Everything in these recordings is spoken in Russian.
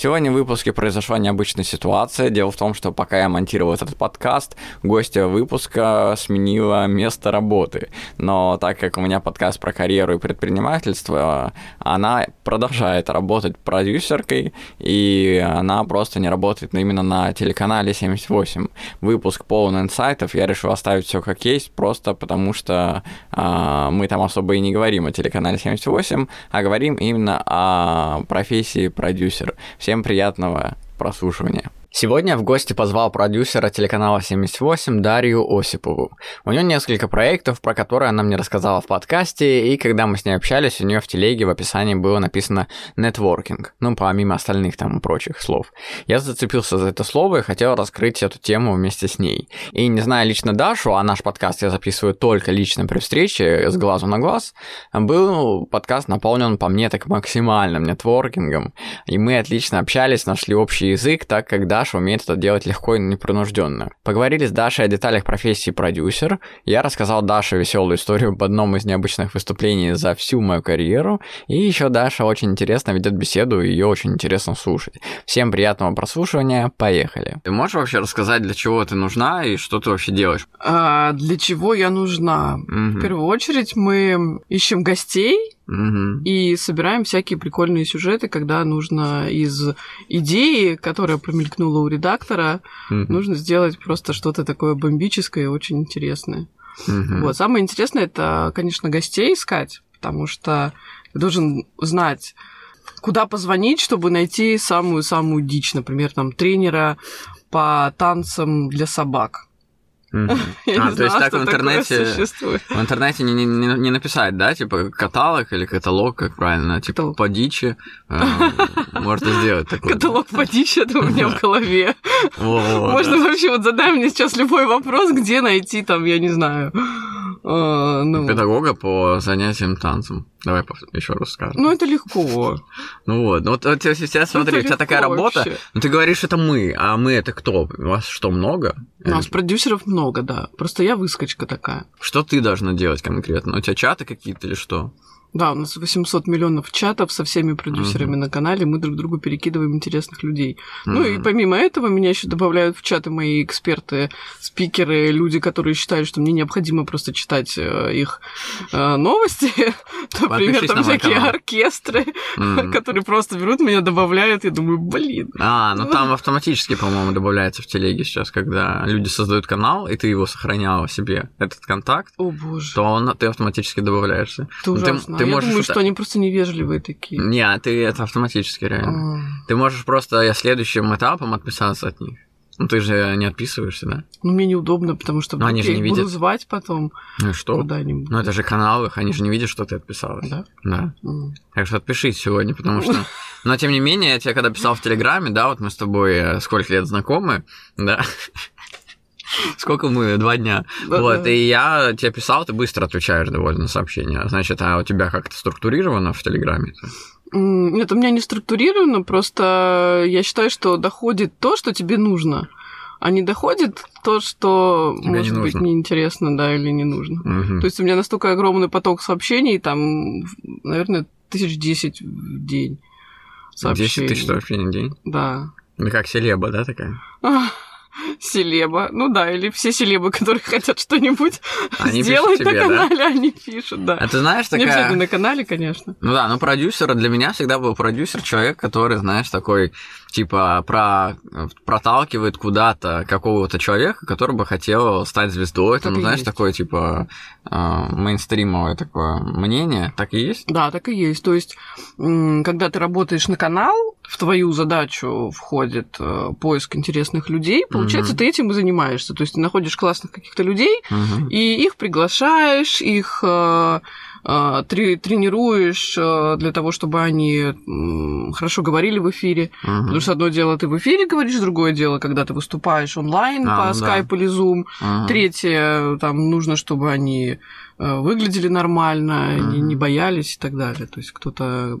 Сегодня в выпуске произошла необычная ситуация. Дело в том, что пока я монтировал этот подкаст, гостья выпуска сменила место работы. Но так как у меня подкаст про карьеру и предпринимательство, она продолжает работать продюсеркой, и она просто не работает именно на телеканале 78. Выпуск полон инсайтов, я решил оставить все как есть, просто потому что э, мы там особо и не говорим о телеканале 78, а говорим именно о профессии продюсер. Всем приятного прослушивания. Сегодня в гости позвал продюсера телеканала 78 Дарью Осипову. У нее несколько проектов, про которые она мне рассказала в подкасте, и когда мы с ней общались, у нее в телеге в описании было написано «нетворкинг», ну, помимо остальных там прочих слов. Я зацепился за это слово и хотел раскрыть эту тему вместе с ней. И не зная лично Дашу, а наш подкаст я записываю только лично при встрече, с глазу на глаз, был подкаст наполнен по мне так максимальным нетворкингом, и мы отлично общались, нашли общий язык, так как Даша умеет это делать легко и непринужденно. Поговорили с Дашей о деталях профессии продюсер. Я рассказал Даше веселую историю об одном из необычных выступлений за всю мою карьеру. И еще Даша очень интересно ведет беседу, и ее очень интересно слушать. Всем приятного прослушивания, поехали. Ты можешь вообще рассказать, для чего ты нужна и что ты вообще делаешь? А, для чего я нужна? Мгм. В первую очередь мы ищем гостей, Мгм. и собираем всякие прикольные сюжеты, когда нужно из идеи, которая промелькнула у редактора, Мгм. нужно сделать просто что-то такое бомбическое и очень интересное. Мгм. Вот. Самое интересное это, конечно, гостей искать, потому что ты должен знать, куда позвонить, чтобы найти самую-самую дичь, например, там тренера по танцам для собак. А, то есть так в такое интернете... В интернете не, не, не- написать, да, типа каталог или каталог, как правильно, типа по дичи можно сделать такой. Каталог по дичи, это у меня в голове. Можно вообще вот задай мне сейчас любой вопрос, где найти там, я не знаю. Э, ну, Педагога по занятиям танцем. Давай еще раз скажем. ну, это легко. Ну вот, ну вот, сейчас Ну, смотри, у это тебя такая работа, вообще. ну ты говоришь, это мы, а мы это кто? У вас что, много? У нас продюсеров много, да. Просто я выскочка такая. Что ты должна делать конкретно? У тебя чаты какие-то или что? Да, у нас 800 миллионов чатов со всеми продюсерами Мгм. на канале, мы друг другу перекидываем интересных людей. Ну и помимо этого меня еще добавляют в чаты мои эксперты, спикеры, люди, которые считают, что мне необходимо просто читать э, их э, новости. Например, там на всякие канал. оркестры, которые просто берут меня, добавляют, и думаю, блин. А, ну там автоматически, по-моему, добавляется в телеге сейчас, когда люди создают канал, и ты его сохраняла себе, этот контакт, О боже, то он, ты автоматически добавляешься. это ну, ужасно. Ты А я можешь думаю, это- что они просто невежливые такие. Не, а ты это автоматически реально. А, Ты можешь просто следующим этапом отписаться от них. Ну ты же не отписываешься, да? Ну, мне неудобно, потому что Но они же я не их буду видят. звать потом Ну что? куда-нибудь. Ну это же канал их, они же не видят, что ты отписалась. Да? Да. М. Так что отпишись сегодня, потому что... Но тем не менее, я тебе когда писал в Телеграме, да, вот мы с тобой э, сколько лет знакомы, да, Сколько мы? Два дня. Вот, и я тебе писал, ты быстро отвечаешь довольно на сообщения. Значит, а у тебя как-то структурировано в Телеграме? Нет, у меня не структурировано, просто я считаю, что доходит то, что тебе нужно, а не доходит то, что Тебе может не быть нужно. неинтересно, да, или не нужно. Мгм. То есть у меня настолько огромный поток сообщений, там, наверное, тысяч десять в день. 10 тысяч сообщений в день? Да. Ну, как селеба, да, такая? Селеба. Ну да, или все селебы, которые хотят что-нибудь Они сделать тебе, на да? канале, они пишут, да. А ты знаешь, Не обязательно такая... на канале, конечно. Ну да, ну продюсер для меня всегда был продюсер, человек, который, знаешь, такой, типа, про... проталкивает куда-то какого-то человека, который бы хотел стать звездой, там, Так и знаешь, есть. такое, типа, э, мейнстримовое такое мнение, так и есть? Да, так и есть. То есть, когда ты работаешь на канал, в твою задачу входит э, поиск интересных людей, получается, Мгм. ты этим и занимаешься. То есть ты находишь классных каких-то людей, и их приглашаешь, их э, э, тре- тренируешь э, для того, чтобы они хорошо говорили в эфире. Потому что одно дело ты в эфире говоришь, другое дело, когда ты выступаешь онлайн А, по ну да. скайпу или зум. Мгм. Третье, там нужно, чтобы они выглядели нормально, не, не боялись и так далее. То есть кто-то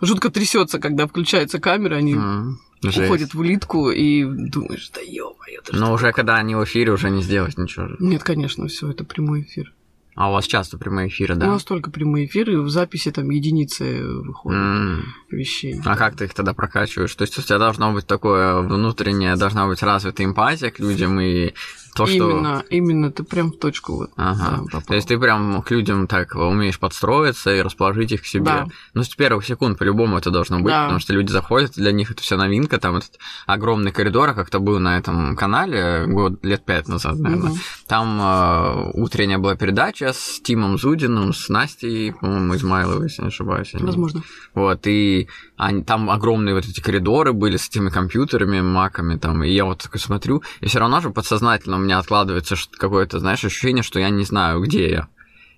жутко трясется, когда включается камера, они Мгм. Жесть. уходят в улитку и думаешь, да ё-моё, это Но уже такое?» когда они в эфире, уже не сделать ничего. Нет, конечно, все это прямой эфир. А у вас часто прямые эфиры, У да? нас только прямые эфиры, в записи там единицы выходят М. вещей. А как ты их тогда прокачиваешь? То есть у тебя должно быть такое внутреннее, должна быть развитая эмпатия к людям и то, что... Именно, именно, ты прям в точку вот. Ага. да. То есть ты прям к людям так умеешь подстроиться и расположить их к себе. Да. Ну, с первых секунд по-любому это должно быть, Да. потому что люди заходят, для них это все новинка, там этот огромный коридор, а как-то был на этом канале год, лет пять назад, наверное. Мгм. Там э, утренняя была передача с Тимом Зудиным, с Настей, по-моему, Измайловой, если не ошибаюсь. Возможно. Вот, и они, там огромные вот эти коридоры были с этими компьютерами, маками там, и я вот такой смотрю, и все равно же подсознательно меня откладывается какое-то, знаешь, ощущение, что я не знаю, где я.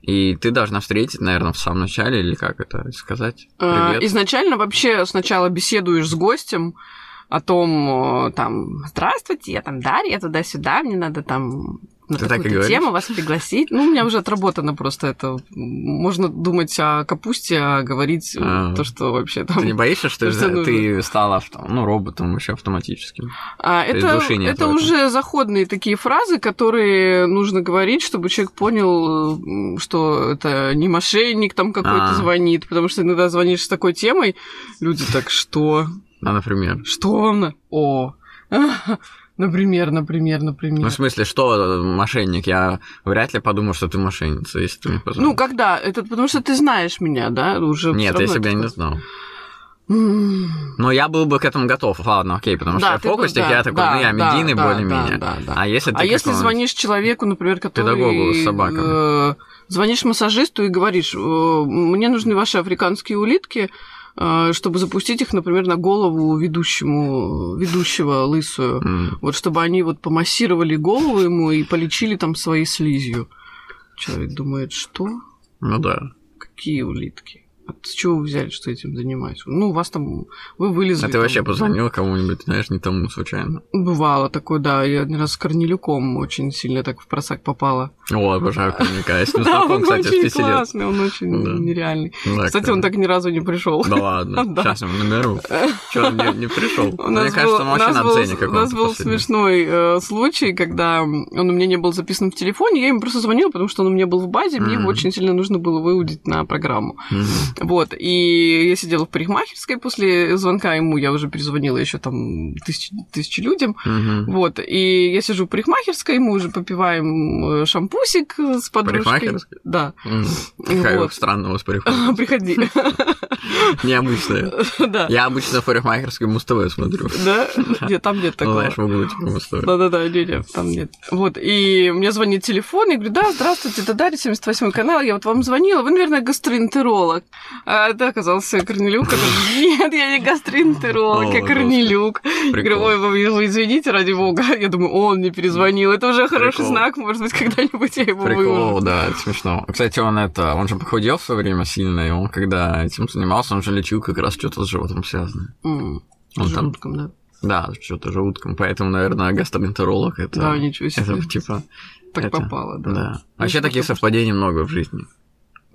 И ты должна встретить, наверное, в самом начале, или как это сказать? А, Привет. Изначально вообще сначала беседуешь с гостем о том, э, там, здравствуйте, я там Дарья, туда-сюда, мне надо там на Ты говоришь? тему вас пригласить. Ну, у меня уже отработано просто это. Можно думать о капусте, а говорить э, А. то, что вообще там... Ты не боишься, что что нужно. ты стала ну, роботом вообще автоматическим? А, это души нет это уже заходные такие фразы, которые нужно говорить, чтобы человек понял, что это не мошенник там какой-то А. звонит, потому что иногда звонишь с такой темой, люди так, что? Ну, например. Что он? О, например, например, Ну, например. в смысле, что мошенник? Я вряд ли подумаю, что ты мошенница, если ты мне позвонишь. Ну, когда? Это потому что ты знаешь меня, да? Уже Нет, я это не знал. Но я был бы к этому готов. Ладно, окей, потому да, что бы- фокусник, да, я такой, да, ну, я медийный да, более-менее. да, да, да. А если ты А если звонишь человеку, например, который... Педагогу с собаками. э, звонишь массажисту и говоришь, э, мне нужны ваши африканские улитки, чтобы запустить их, например, на голову ведущему, ведущего лысую. М, Вот чтобы они вот помассировали голову ему и полечили там своей слизью. Человек думает, что? Ну да. Какие улитки? А с чего вы взяли, что этим занимаюсь? Ну, у вас там... Вы вылезли... А ты там, вообще позвонил кому-нибудь, знаешь, не тому случайно? Бывало такое, да. Я один раз с Корнелюком очень сильно так в просак попала. О, обожаю коньяка. Я с ним знаком, он кстати, очень классный, он очень нереальный. Кстати, он так ни разу не пришел. Да ладно, сейчас ему наберу. Че, он не, пришел? Мне кажется, он вообще на был, цене у нас был смешной э, случай, когда он у меня не был записан в телефоне, я ему просто звонила, потому что он у меня был в базе, мне его очень сильно нужно было выудить на программу. Мгм. Вот, и я сидела в парикмахерской после звонка ему, я уже перезвонила еще там тысячи, тысячи людям, Мгм. вот, и я сижу в парикмахерской, мы уже попиваем э, шампусик с подружкой. Да, Мгм. Какая Вот. странная у вас парикмахерская. приходи. Необычная. Да. Я обычно в парикмахерской Муз-ТВ смотрю. Да? Нет, там нет такого. знаешь, в углу. Да-да-да, не, не, там нет. Вот, и мне звонит телефон, я говорю, да, здравствуйте, это Дарья, 78 канал, я вот вам звонила, вы, наверное, гастроэнтеролог. А это оказался Корнелюк, нет, я не гастроэнтеролог, я Корнелюк. Я говорю, ой, извините, ради бога. Я думаю, он мне перезвонил, это уже хороший знак, может быть, когда-нибудь я его Прикол, да, это смешно. Кстати, он это, он же похудел в свое время сильно, и он когда этим занимался, он же лечил как раз что-то с животом связанное. Он там, желудком, да. да, что-то желудком, поэтому, наверное, гастроэнтеролог это... Да, ничего себе. Это типа, Так это- попало, да. да. Вообще что-то таких совпадений много в жизни.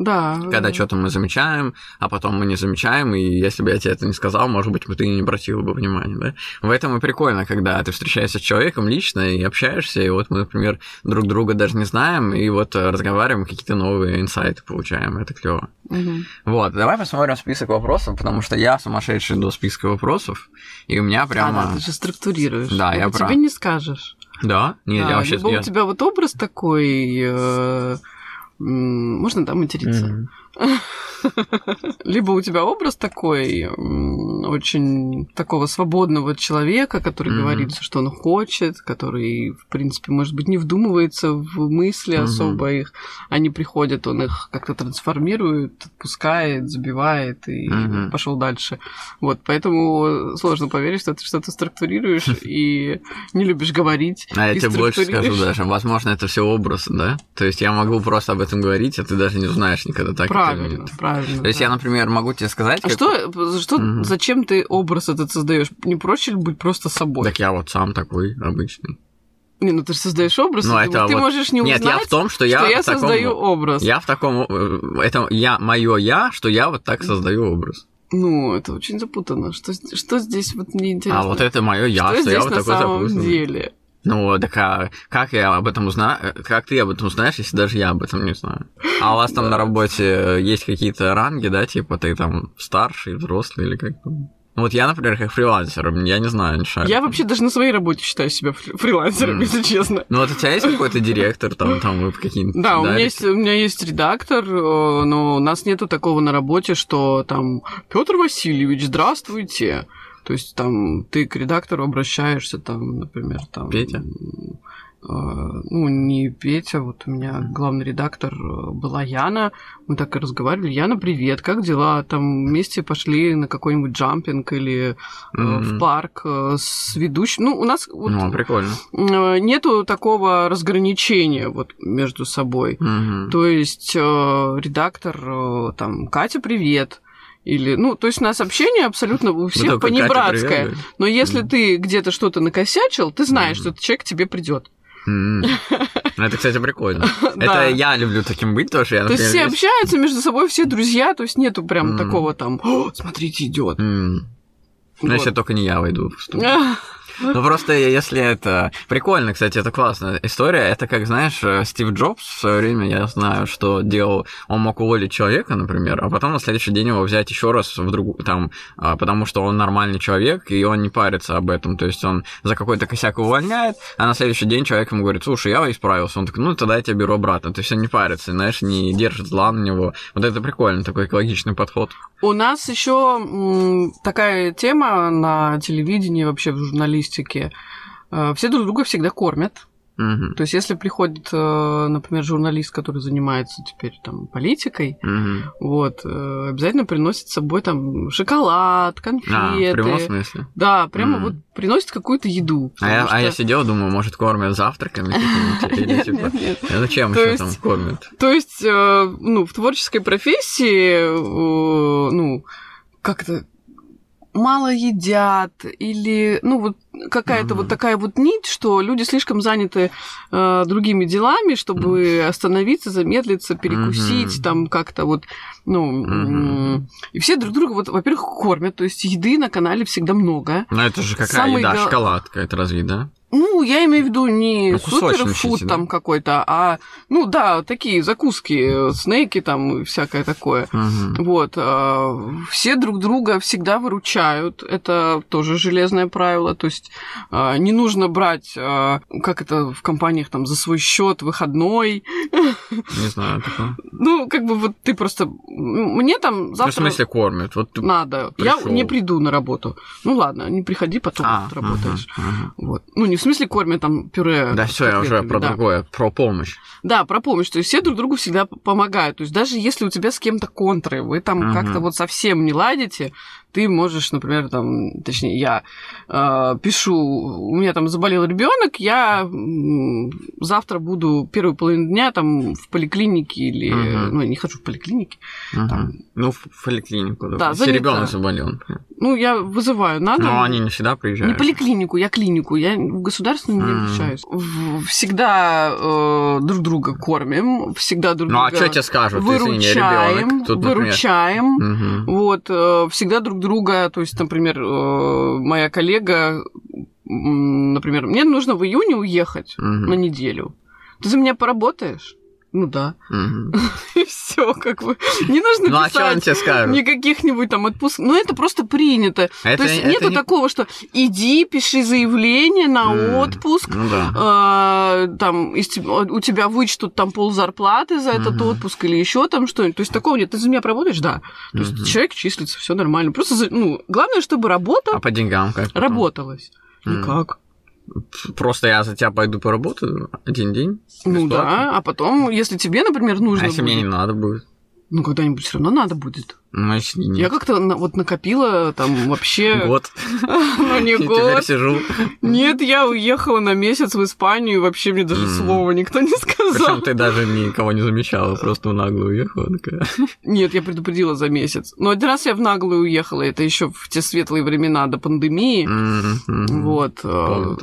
Да. Когда да. что-то мы замечаем, а потом мы не замечаем, и если бы я тебе это не сказал, может быть, ты не обратил бы внимания, да? В этом и прикольно, когда ты встречаешься с человеком лично и общаешься, и вот мы, например, друг друга даже не знаем, и вот э, разговариваем, какие-то новые инсайты получаем, это клево. Мгм. Вот, давай посмотрим список вопросов, потому что я сумасшедший до списка вопросов, и у меня А, прямо... да, ты же структурируешь. Да, я прав. тебе не скажешь. Да? Нет, Да, я вообще... либо я- у тебя вот образ такой... э, можно, да, материться? Мгм. Либо у тебя образ такой очень такого свободного человека, который mm-hmm. говорит, что он хочет, который, в принципе, может быть, не вдумывается в мысли mm-hmm. особо их. Они приходят, он их как-то трансформирует, отпускает, забивает и mm-hmm. пошел дальше. Вот, поэтому сложно поверить, что ты что-то структурируешь и не любишь говорить. А я тебе больше скажу даже, возможно, это все образ, да? То есть я могу просто об этом говорить, а ты даже не узнаешь никогда так. Правильно, правильно. То есть да. я, например, могу тебе сказать... А как... что, что угу. зачем ты образ этот создаешь? Не проще ли быть просто собой? Так я вот сам такой обычный. Не, ну ты же создаешь образ, ну, это ты вот... можешь не узнать, Нет, я в том, что я, что я таком... создаю образ. Я в таком... Э, это я, мое я, что я вот так создаю образ. Ну, это очень запутанно. Что, что здесь вот мне интересно? А вот это мое я, что, что здесь я вот на такой самом запутанный. деле? Ну, так а как я об этом узнаю? Как ты об этом узнаешь, если даже я об этом не знаю? А у вас там на работе есть какие-то ранги, да, типа ты там старший, взрослый или как там? Ну, вот я, например, как фрилансер, я не знаю, не шарю. Я вообще даже на своей работе считаю себя фрилансером, mm. если честно. Ну, вот у тебя есть какой-то директор, там, там вы какие-нибудь... Да, у меня, есть, у меня есть редактор, э, но у нас нету такого на работе, что там Петр Васильевич, здравствуйте. То есть там ты к редактору обращаешься, там, например, там... Петя? А, ну, не Петя, вот у меня главный редактор э, была Яна, мы так и разговаривали. Яна, привет, как дела? Там вместе пошли на какой-нибудь джампинг или mm-hmm. в парк э, с ведущим. Ну, у нас вот, ну, прикольно. нету такого разграничения вот между собой. Mm-hmm. То есть редактор, там, Катя, привет, или, ну, то есть у нас общение абсолютно у всех ну, понебратское. Но если mm. ты где-то что-то накосячил, ты знаешь, mm. что этот человек к тебе придет. Mm. Это, кстати, прикольно. Это я люблю таким быть тоже. То есть все общаются между собой, все друзья, то есть нету прям такого там, смотрите, идет. Ну, если только не я войду. Ну просто если это... Прикольно, кстати, это классная история. Это как, знаешь, э, Стив Джобс в свое время, я знаю, что делал... Он мог уволить человека, например, а потом на следующий день его взять еще раз в другую... Там, а, потому что он нормальный человек, и он не парится об этом. То есть он за какой-то косяк увольняет, а на следующий день человек ему говорит, слушай, я исправился. Он такой, ну тогда я тебя беру обратно. То есть он не парится, знаешь, не держит зла на него. Вот это прикольно, такой экологичный подход. У нас еще такая тема на телевидении, вообще в журналистике. Э, все друг друга всегда кормят. Угу. То есть, если приходит, э, например, журналист, который занимается теперь там политикой, угу. вот, э, обязательно приносит с собой там шоколад, конфеты. А, в прямом смысле? Да, прямо угу. вот приносит какую-то еду. А я, что... а я сидел, думаю, может, кормят завтраками типа... Зачем еще там кормят? То есть, ну, в творческой профессии, ну, как-то мало едят или, ну, вот какая-то mm-hmm. вот такая вот нить, что люди слишком заняты э, другими делами, чтобы mm-hmm. остановиться, замедлиться, перекусить, mm-hmm. там как-то вот, ну, mm-hmm. и все друг друга, вот, во-первых, кормят, то есть еды на канале всегда много. Ну, это же какая Самый еда, шоколадка, это разве, да? Ну, я имею в виду не ну, суперфуд там да? какой-то, а, ну да, такие закуски, снейки там и всякое такое. Угу. Вот. А, все друг друга всега выручают. Это тоже железное правило. То есть а, не нужно брать, как это в компаниях там, за свой счет выходной. Не знаю такого. Ну, как бы вот ты просто... Мне там завтра... Ну, в смысле кормят? Вот Надо. Пришёл. Я не приду на работу. Ну ладно, не приходи, потом а, работаешь. Ага, ага. Вот. Ну, не в смысле кормят там пюре. Да, все, я уже про да. другое, про помощь. Да, про помощь. То есть все друг другу всегда помогают. То есть даже если у тебя с кем-то контры, вы там uh-huh. как-то вот совсем не ладите, ты можешь, например, там, точнее, я э, пишу, у меня там заболел ребенок, я завтра буду первую половину дня там в поликлинике или, uh-huh. ну, я не хожу в поликлинике. Uh-huh. Там. Ну, в поликлинику, да. да если ребенок заболел. Ну, я вызываю, надо. Но они не всегда приезжают. Не поликлинику, я клинику, я в государственную не обращаюсь. Всегда э, друг друга кормим, всегда друг друга. Ну, а что тебе скажут, выручаем, не ребенок? Тут, выручаем, uh-huh. вот, э, всегда друг друга, то есть, например, э, моя коллега, например, мне нужно в июне уехать угу. на неделю. Ты за меня поработаешь? Ну да. И все, как бы. Не нужно Ну а писать скажет? никаких-нибудь там отпуск. Ну, это просто принято. Это- То есть это нету не- такого, что иди, пиши заявление на отпуск, Ну да. а, там из у тебя вычтут там пол зарплаты за этот отпуск или еще там что-нибудь. То есть такого нет. Ты за меня работаешь, да. То есть человек числится, все нормально. Просто, за- ну, главное, чтобы работа А по деньгам как? потом? работалась. Никак. Просто я за тебя пойду поработаю один день. Ну да, а потом, если тебе, например, нужно А если мне не будет, надо будет? ну когда-нибудь все равно надо будет. Ну, если нет. Я как-то на- вот накопила там вообще... Год. Ну, не И теперь год. сижу. Нет, я уехала на месяц в Испанию, и вообще мне даже слова никто не сказал. Причем ты даже никого не замечала, просто в наглую уехала такая. Нет, я предупредила за месяц. Но один раз я в наглую уехала, это еще в те светлые времена до пандемии. Вот. э.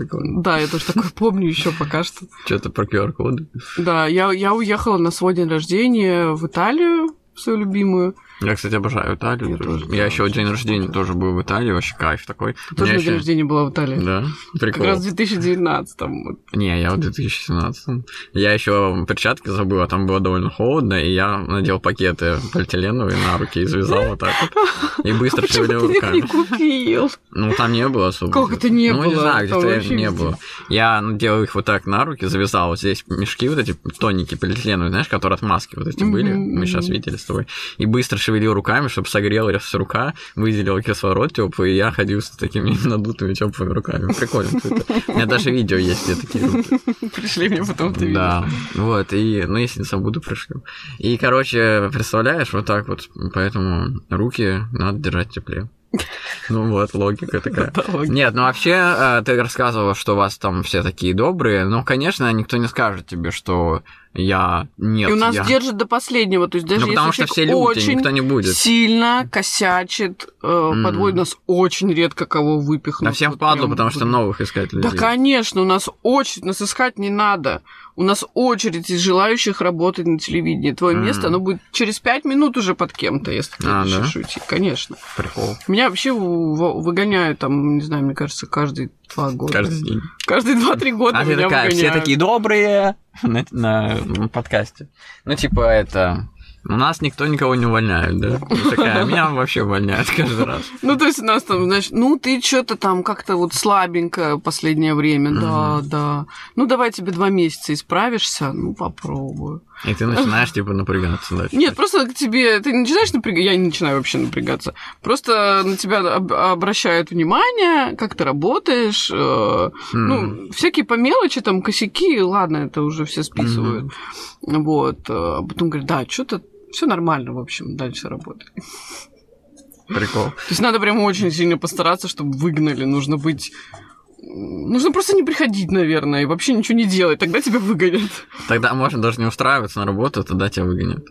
Да, я тоже такое помню еще пока что. Что-то про QR-коды. Да, я, уехала на свой день рождения в Италию, свою любимую. Я, кстати, обожаю Италию. Я тоже. Я да, еще день рождения тоже был в Италии, вообще кайф такой. У Тоже на день рождения была в Италии. Да, Как прикол. раз в 2019 вот. Не, я в 2017. Я еще перчатки забыл, а там было довольно холодно, и я надел пакеты полиэтиленовые на руки и завязал вот так вот. И быстро Почему шевелил ты их не руками. купил? Ну, там не было особо. Как это не ну, не было? знаю, где-то не было. Я надел их вот так на руки, завязал вот здесь мешки вот эти тоненькие полиэтиленовые, знаешь, которые от маски вот эти были, мы сейчас видели с тобой. И быстро шевелил руками, чтобы согрелась рука, выделил кислород теплый, и я ходил с такими надутыми теплыми руками. Прикольно. У меня даже видео есть, где такие руки. Пришли мне потом ты. Да, вот, и, ну, если не забуду, пришлю. И, короче, представляешь, вот так вот, поэтому руки надо держать в тепле. Ну вот, логика такая. Нет, ну вообще, э, ты рассказывала, что у вас там все такие добрые, но, конечно, никто не скажет тебе, что я... Нет, И у нас я... держат до последнего. То есть даже Ну, потому если что все люди, очень никто не будет. сильно косячит, э, М. подводит нас очень редко кого выпихнут. А всем Вот впадло, прям потому что новых искать Да, людей. конечно, у нас очередь, нас искать не надо. У нас очередь из желающих работать на телевидении. Твое М. место, оно будет через пять минут уже под кем-то, если ты А, решишь да? уйти. Конечно. Прикол. Меня вообще выгоняют, там, не знаю, мне кажется, каждый два года. Каждый день. Каждые два-три года А меня такая, все такие добрые на, на подкасте. Ну, типа, это... У нас никто никого не увольняет, да? Такая, меня вообще увольняют каждый раз. Ну, то есть у нас там, знаешь, ну, ты что-то там как-то вот слабенько последнее время, да, да. Ну, давай тебе два месяца исправишься, ну, попробую. И ты начинаешь, типа, напрягаться дальше. Нет, просто к тебе, ты не начинаешь напрягаться, я не начинаю вообще напрягаться. Просто на тебя об- обращают внимание, как ты работаешь, э, М. ну, всякие по мелочи, там, косяки, ладно, это уже все списывают. Вот, э, а потом говорят, да, что-то все нормально, в общем, дальше работай. Прикол. То есть надо прям очень сильно постараться, чтобы выгнали. Нужно быть... Нужно просто не приходить, наверное, и вообще ничего не делать. Тогда тебя выгонят. Тогда можно даже не устраиваться на работу, тогда тебя выгонят.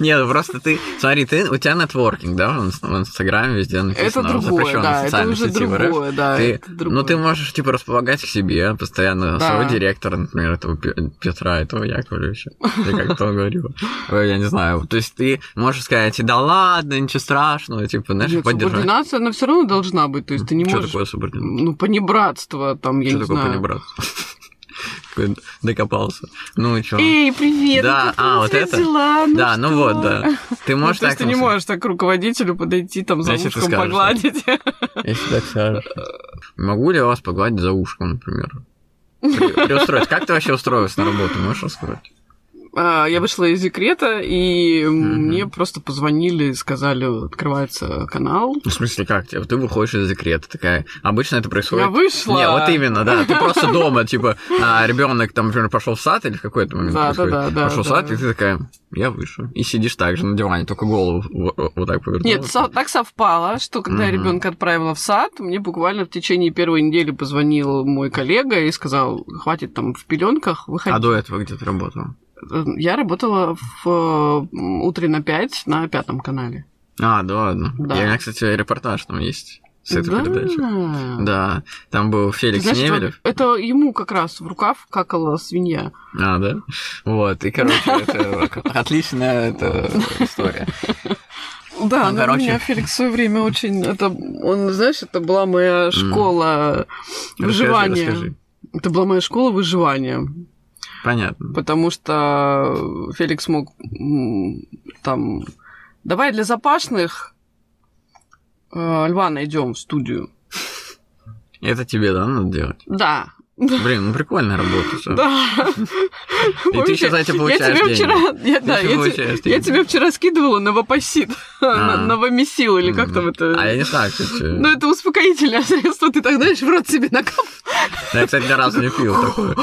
Нет, ну просто ты, смотри, ты, у тебя нетворкинг, да, в, инс- в Инстаграме везде Это написано. другое, запрещённая да, это уже другое, да, это другое. Ну, ты можешь, типа, располагать к себе постоянно своего директора, например, этого Пе- Петра, этого Яковлевича. Я как то говорю. Я не знаю. То есть ты можешь сказать, да ладно, ничего страшного, типа, знаешь, поддержать. субординация, она все равно должна быть. То есть ты не Что можешь... такое субординация? Ну, понебратство, там, я Что не такое знаю. понебратство? Докопался. Ну и что? Эй, привет! Да, ну а, вот это? дела? Ну Да, ну что?» вот, да. Ты Ну, можешь то есть так ты не можешь так к руководителю подойти, там, за Если ушком погладить. Если так скажешь. Могу ли я вас погладить за ушком, например? При- Приустроить. Как ты вообще устроилась на работу, можешь рассказать? А, Я вышла из декрета, и Мгм. мне просто позвонили, сказали, открывается канал. Ну, В смысле, как тебе? Ты выходишь из декрета, такая. Обычно это происходит. Я вышла. Не, вот именно, да. Ты просто дома, типа, ребенок там, например, пошел в сад или в какой-то момент Да, да, происходит. да, да, Пошел в сад, и ты такая, я вышел. И сидишь так же на диване, только голову вот так повернула. Нет, так совпало, что когда я ребенка отправила в сад, мне буквально в течение первой недели позвонил мой коллега и сказал, хватит там в пеленках, выходи. А до этого где ты работала? Я работала в «Утре на 5» на пятом канале. А, да ладно. Да. И у меня, кстати, репортаж там есть с этой да. передачи. Да, там был Феликс знаешь, Немелев. это, ему как раз в рукав какала свинья. А, да? Вот, и, короче, это отличная история. Да, Ну, короче. меня Феликс в свое время очень... Это, он, знаешь, это была моя школа выживания. Это была моя школа выживания. Понятно. Потому что Феликс мог там... Давай для запашных э, льва найдем в студию. Это тебе, да, надо делать? Да. Блин, ну прикольная работа. Да. И ты еще за это Я получаешь тебе деньги. вчера, я, да, я, получаешь я тебе вчера скидывала новопосит, А. новомесил, или как там это... А я не знаю, кстати. Ну, это успокоительное средство, ты так, знаешь, в рот себе накап. Я, кстати, ни разу не пил такое.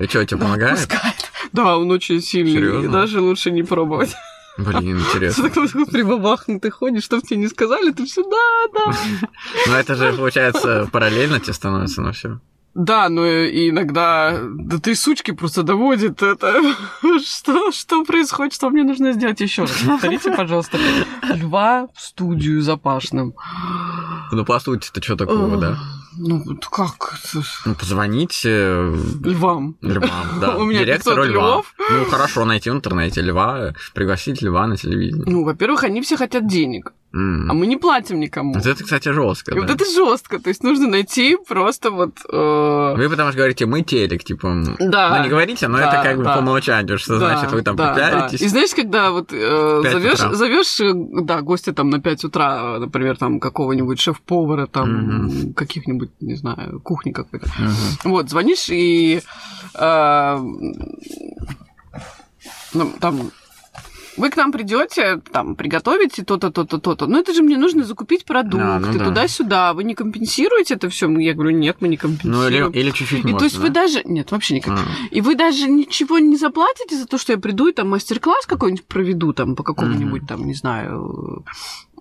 И что, тебе помогает? пускает. Да, он очень сильный. Серьезно? И даже лучше не пробовать. Блин, Ты интересно. такой прибабахнутый ходишь, что тебе не сказали, ты все, да, да. Ну это же, получается, параллельно тебе становится, ну все. Да, но иногда до трясучки просто доводит это. Что, что происходит, что мне нужно сделать еще раз? Повторите, пожалуйста. Льва в студию запашным. Ну, по сути-то что такого, да? Ну, как? это? Ну, позвонить э, Львам. львам, да. У меня Директору 500 льва. львов. Ну, хорошо, найти в интернете льва, пригласить льва на телевидение. Ну, во-первых, они все хотят денег, М. а мы не платим никому. Вот это, кстати, жестко. И вот это жестко. То есть нужно найти просто вот... э, Вы потому что говорите, мы телек, типа. Да. Ну, не говорите, но Да, это как бы да. по умолчанию, что Да, значит вы там да, попиаритесь. да. И знаешь, когда вот э, зовешь, утра. зовешь, э, да, гостя там на 5 утра, например, там какого-нибудь шеф-повара, там каких-нибудь, не знаю, кухни какой-то. Мгм. Вот, звонишь и э, ну, там вы к нам придете, там, приготовите то-то, то-то, то-то. Но это же мне нужно закупить продукты А, ну да. туда-сюда. Вы не компенсируете это все? Я говорю, нет, мы не Ну, или, компенсируем. или чуть-чуть И можно, то есть вы да? даже... Нет, вообще никак. А. И вы даже ничего не заплатите за то, что я приду и там мастер-класс какой-нибудь проведу, там, по какому-нибудь, там, не знаю,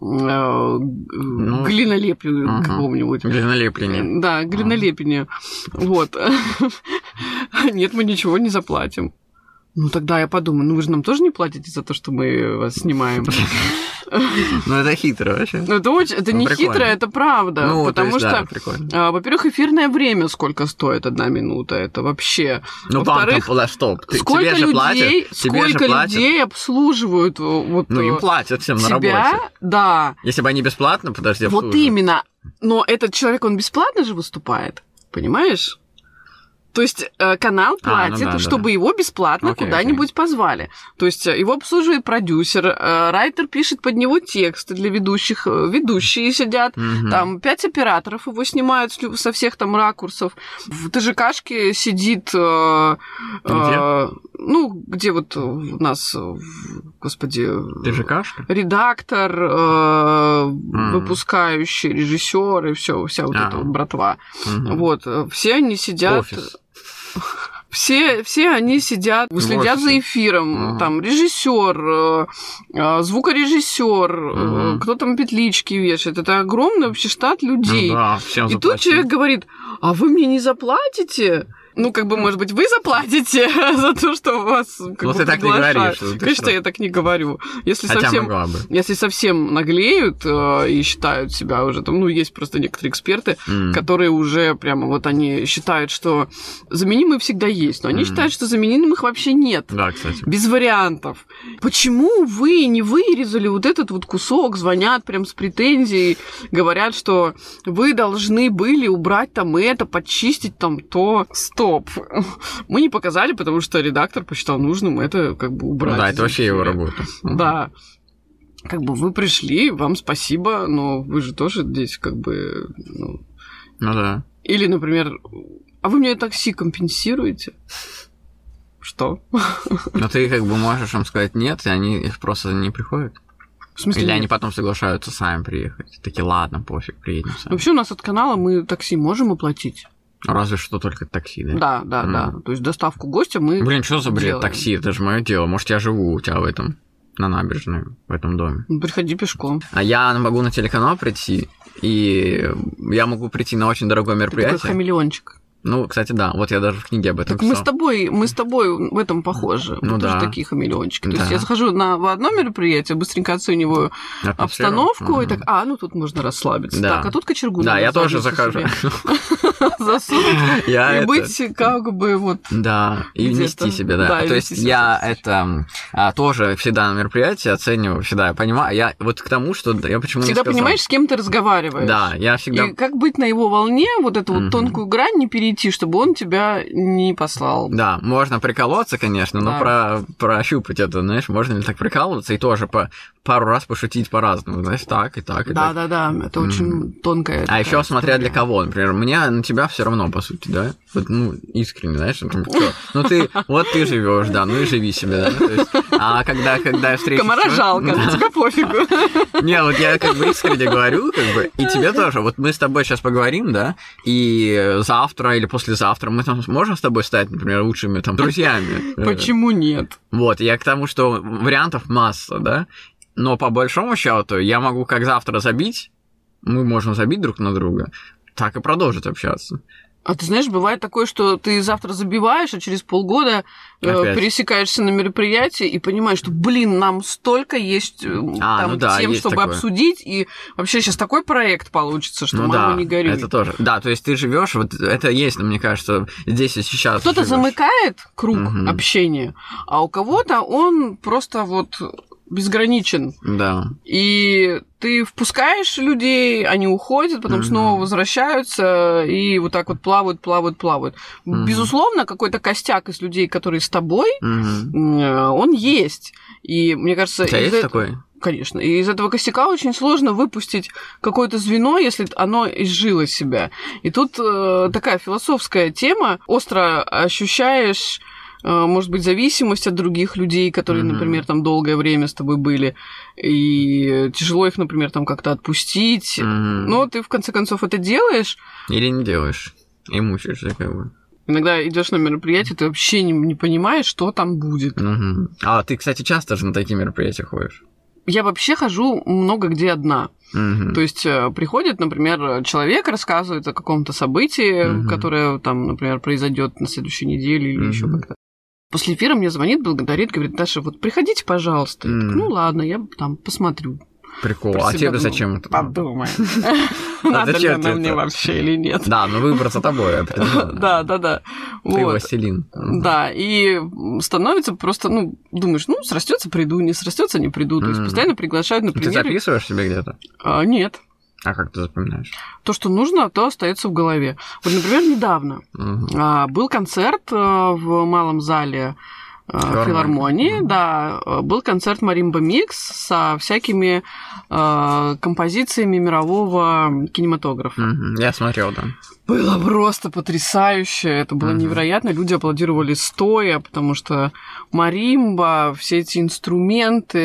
э, Ну, глинолепию ага. какому-нибудь. Глинолению. Да, глинолепению. Вот. Нет, мы ничего не заплатим. Ну, тогда я подумаю, ну вы же нам тоже не платите за то, что мы вас снимаем. Ну, это хитро вообще. Ну, это очень, это Ну, не хитро, это правда. ну, то потому что, а, во-первых, эфирное время сколько стоит одна минута, это вообще. Ну, Во-вторых, стоп, сколько тебе же людей, сколько людей обслуживают э, вот Ну, э, им платят всем на работе. да, Если бы они бесплатно, подожди, вот именно. Но этот человек, он бесплатно же выступает, понимаешь? То есть э, канал А, ну платит, да, да. чтобы его бесплатно Окей, куда-нибудь позвали. То есть э, его обслуживает продюсер, э, райтер пишет под него тексты для ведущих, ведущие сидят, Мгм. там пять операторов его снимают со всех там ракурсов. В ТЖКшке сидит... э, э, ну, где вот у нас, господи... Кашка? Редактор, э, выпускающий, режиссер и все, вся вот А. эта вот братва. Мгм. Вот, все они сидят... Офис. Все, все они сидят, следят за эфиром. Ага. Там режиссер, э, э, звукорежиссер, э, Мгм. кто там петлички вешает. Это огромный вообще штат людей. Ну да, всем И тут человек говорит, а вы мне не заплатите? Ну, как бы, может быть, вы заплатите за то, что вас как Ну, бы, ты так не говоришь, Конечно, что? я так не говорю. Если Хотя совсем... могла бы. Если совсем наглеют э, и считают себя уже там, ну, есть просто некоторые эксперты, М. которые уже прямо вот они считают, что заменимые всегда есть, но они Мгм. считают, что заменимых вообще нет. Да, кстати. Без вариантов. Почему вы не вырезали вот этот вот кусок, звонят прям с претензией, говорят, что вы должны были убрать там это, подчистить там то. Стоп. Мы не показали, потому что редактор посчитал нужным это как бы Ну убрать. да, это вообще его работа. Да. Как бы вы пришли, вам спасибо, но вы же тоже здесь как бы... ну, Ну да. Или, например, а вы мне такси компенсируете? Что? Но ты как бы можешь им сказать нет, и они их просто не приходят. В смысле, Или нет? они потом соглашаются сами приехать. Такие, ладно, пофиг, приедем сами. Вообще у нас от канала мы такси можем оплатить. Разве что только такси, да? Да, да, Мгм. да. То есть доставку гостя мы... Блин, что за бред делаем. такси? Это же мое дело. Может, я живу у тебя в этом, на набережной, в этом доме. Ну, Приходи пешком. А я могу на телеканал прийти, и я могу прийти на очень дорогое Ты такой мероприятие. хамелеончик. Ну, кстати, да. Вот я даже в книге об этом Так мы с писал. тобой, мы с тобой в этом похожи. Ну мы тоже да. такие хамелеончики. То есть Да. я захожу на в одно мероприятие, быстренько оцениваю Атмосферу. обстановку и Мгм. так, а, ну тут можно расслабиться. Да. Так, а тут кочергу Да, я тоже захожу. засунуть и быть как бы вот... Да, и нести себе, да. И То есть себя, я это а, тоже всегда на мероприятии оцениваю, всегда я понимаю. Я вот к тому, что я почему Всегда понимаешь, с кем ты разговариваешь. Да, я всегда... И как быть на его волне, вот эту вот тонкую грань не перейти перейти, чтобы он тебя не послал. Да, можно приколоться, конечно, но Да. про, прощупать это, знаешь, можно ли так прикалываться и тоже по пару раз пошутить по-разному, знаешь, так и так и Да, так. да, да, это очень тонкая. А еще смотря для кого, например, мне на тебя все равно, по сути, да? Вот, ну, искренне, знаешь, там, чё? ну ты, вот ты живешь, да, ну и живи себе, да. То есть, а когда, когда я встречу... Комара жалко, Да. тебе пофигу. Не, вот я как бы искренне говорю, как бы, и тебе тоже. Вот мы с тобой сейчас поговорим, да, и завтра или послезавтра мы там сможем с тобой стать, например, лучшими там друзьями. Почему нет? Вот, я к тому, что вариантов масса, да, но по большому счету я могу как завтра забить, мы можем забить друг на друга, так и продолжить общаться. А ты знаешь, бывает такое, что ты завтра забиваешь, а через полгода э, пересекаешься на мероприятии и понимаешь, что, блин, нам столько есть э, А, там ну да, тем, есть чтобы такое. обсудить, и вообще сейчас такой проект получится, что ну мама да, не горюй. это тоже. Да, то есть ты живешь, вот это есть, ну, мне кажется, здесь и сейчас. Кто-то замыкает круг Мгм. общения, а у кого-то он просто вот безграничен. Да. И ты впускаешь людей, они уходят, потом Мгм. снова возвращаются и вот так вот плавают, плавают, плавают. Мгм. Безусловно, какой-то костяк из людей, которые с тобой, э, он есть. И мне кажется, У тебя есть эт- такой? Конечно. И из этого костяка очень сложно выпустить какое-то звено, если оно изжило себя. И тут э, такая философская тема. Остро ощущаешь, может быть, зависимость от других людей, которые, Мгм. например, там долгое время с тобой были. И тяжело их, например, там как-то отпустить. Мгм. Но ты, в конце концов, это делаешь. Или не делаешь. И мучаешься, как бы. Иногда идешь на мероприятие, ты вообще не, не понимаешь, что там будет. Мгм. А ты, кстати, часто же на такие мероприятия ходишь. Я вообще хожу много где одна. Мгм. То есть э, приходит, например, человек, рассказывает о каком-то событии, Мгм. которое там, например, произойдет на следующей неделе или Мгм. еще как-то. После эфира мне звонит, благодарит, говорит, Даша, вот приходите, пожалуйста. Я так, ну ладно, я там посмотрю. Прикол. Про А тебе зачем это? Подумай. Надо ли она мне вообще или нет. Да, но выбор за тобой. Да, да, да. Ты Вот. властелин. Да, и становится просто, ну, думаешь, ну, срастется, приду, не срастется, не приду. То есть постоянно приглашают на Ты записываешь себе где-то? А, Нет. А как ты запоминаешь? То, что нужно, то остается в голове. Вот, например, недавно а, был концерт а, в малом зале а, Филармонии. да, был концерт Маримба Микс со всякими композициями мирового кинематографа. Я смотрел, да. Было просто потрясающе, это было Мгм. невероятно. Люди аплодировали стоя, потому что маримба, все эти инструменты,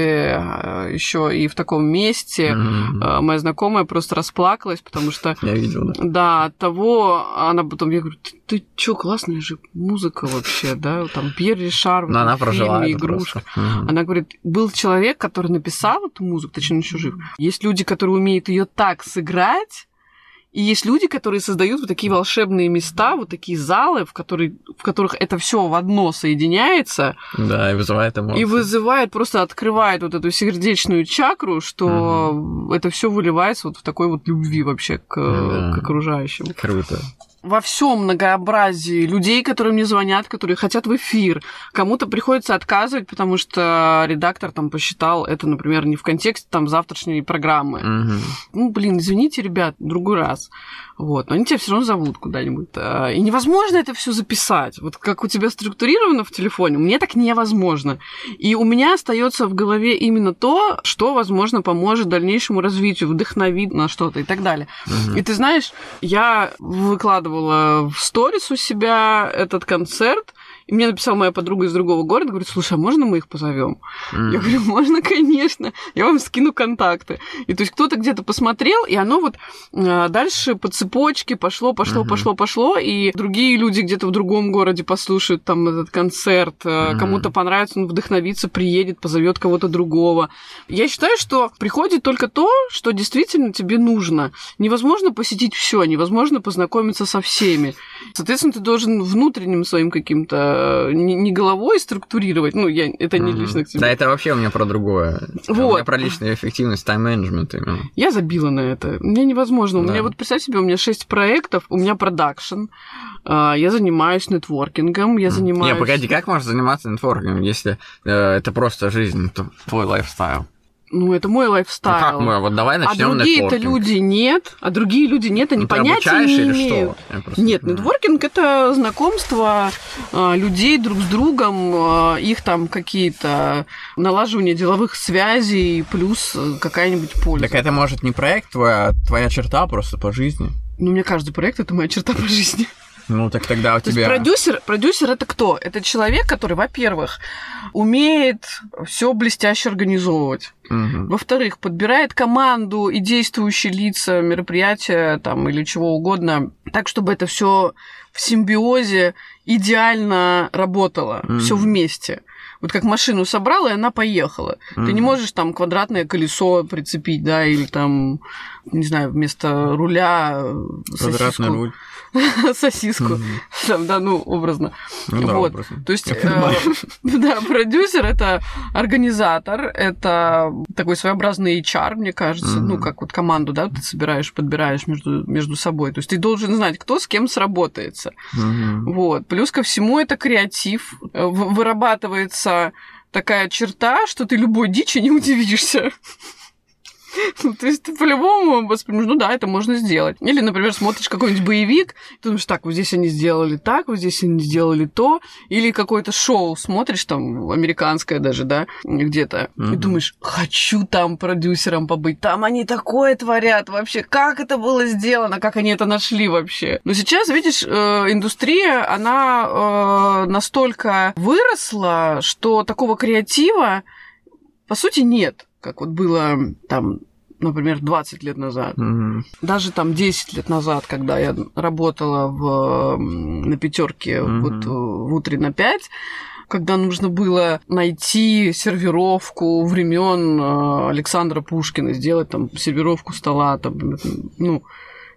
еще и в таком месте. А, Моя знакомая просто расплакалась, потому что Я видел, да. да, от того, она потом, я говорю, ты, ты чё, классная же музыка вообще, да, там Пьер Ришар в Но этом она прожила фильме «Игрушка». Мгм. Она говорит, был человек, который написал эту музыку, точнее, он еще жив. Есть люди, которые умеют ее так сыграть, и есть люди, которые создают вот такие волшебные места, вот такие залы, в, которые, в которых это все в одно соединяется Да, и вызывает эмоции. и вызывает, просто открывает вот эту сердечную чакру, что это все выливается вот в такой вот любви вообще к, Да. к окружающим Круто. Во всем многообразии людей, которые мне звонят, которые хотят в эфир. Кому-то приходится отказывать, потому что редактор там посчитал это, например, не в контексте там завтрашней программы. Мгм. Ну, блин, извините, ребят, другой раз. Вот, но они тебя все равно зовут куда-нибудь. А, И невозможно это все записать. Вот как у тебя структурировано в телефоне, мне так невозможно. И у меня остается в голове именно то, что, возможно, поможет дальнейшему развитию, вдохновит на что-то и так далее. Мгм. И ты знаешь, я выкладывала в сторис у себя этот концерт, и мне написала моя подруга из другого города, говорит, слушай, а можно мы их позовем? Мгм. Я говорю, можно, конечно, я вам скину контакты. И то есть кто-то где-то посмотрел, и оно вот э, дальше по цепочке пошло, пошло, Мгм. пошло, пошло, и другие люди где-то в другом городе послушают там этот концерт, Мгм. кому-то понравится, он вдохновится, приедет, позовет кого-то другого. Я считаю, что приходит только то, что действительно тебе нужно. Невозможно посетить все, невозможно познакомиться со всеми. Соответственно, ты должен внутренним своим каким-то э, не, головой структурировать. Ну, я, это не Мгм. лично к тебе. Да, это вообще у меня про другое. У Вот. меня про личную эффективность, тайм-менеджмент именно. Я забила на это. Мне невозможно. У Да. меня вот представь себе, у меня шесть проектов, у меня продакшн, а, я занимаюсь нетворкингом, я занимаюсь. Не, погоди, как можно заниматься нетворкингом, если э, это просто жизнь, твой лайфстайл? Ну, это мой Ну лайфстайл. как мы? Вот давай а начнем другие-то люди нет, а другие люди нет, они Ну, ты понятия обучаешь не или имеют. что? Просто Нет, не знаю. нетворкинг это знакомство а, людей друг с другом, а, их там какие-то налаживание деловых связей, плюс э, какая-нибудь польза. Так это может не проект твой, а твоя черта просто по жизни. Ну, мне каждый проект это моя черта по жизни. Ну, так тогда у То есть тебя... продюсер, продюсер это кто? Это человек, который, во-первых, умеет все блестяще организовывать. Мгм. Во-вторых, подбирает команду и действующие лица мероприятия там, или чего угодно, так, чтобы это все в симбиозе идеально работало, Мгм. все вместе. Вот как машину собрал, и она поехала. Ты не можешь там квадратное колесо прицепить, да, или там, не знаю, вместо руля э, Квадратный сосиску. руль. сосиску. Там, да, ну, образно. Ну да, Вот. образно. То есть, э, да, продюсер это организатор, это такой своеобразный HR, мне кажется, ну, как вот команду, да, ты собираешь, подбираешь между, между собой. То есть ты должен знать, кто с кем сработается. Вот. Плюс ко всему это креатив. Э, такая черта, что ты любой дичи не удивишься. То есть ты по-любому воспримешь, ну да, это можно сделать. Или, например, смотришь какой-нибудь боевик, ты думаешь, так, вот здесь они сделали так, вот здесь они сделали то. Или какое-то шоу смотришь, там, американское даже, да, где-то, и Мгм. думаешь, хочу там продюсером побыть, там они такое творят вообще, как это было сделано, как они это нашли вообще. Но сейчас, видишь, э, индустрия, она э, настолько выросла, что такого креатива, по сути, нет, как вот было там например, 20 лет назад Мгм. даже там 10 лет назад, когда я работала в, на пятерке Мгм. вот э, в утре на 5, когда нужно было найти сервировку времен э, Александра Пушкина, сделать там сервировку стола, там, ну,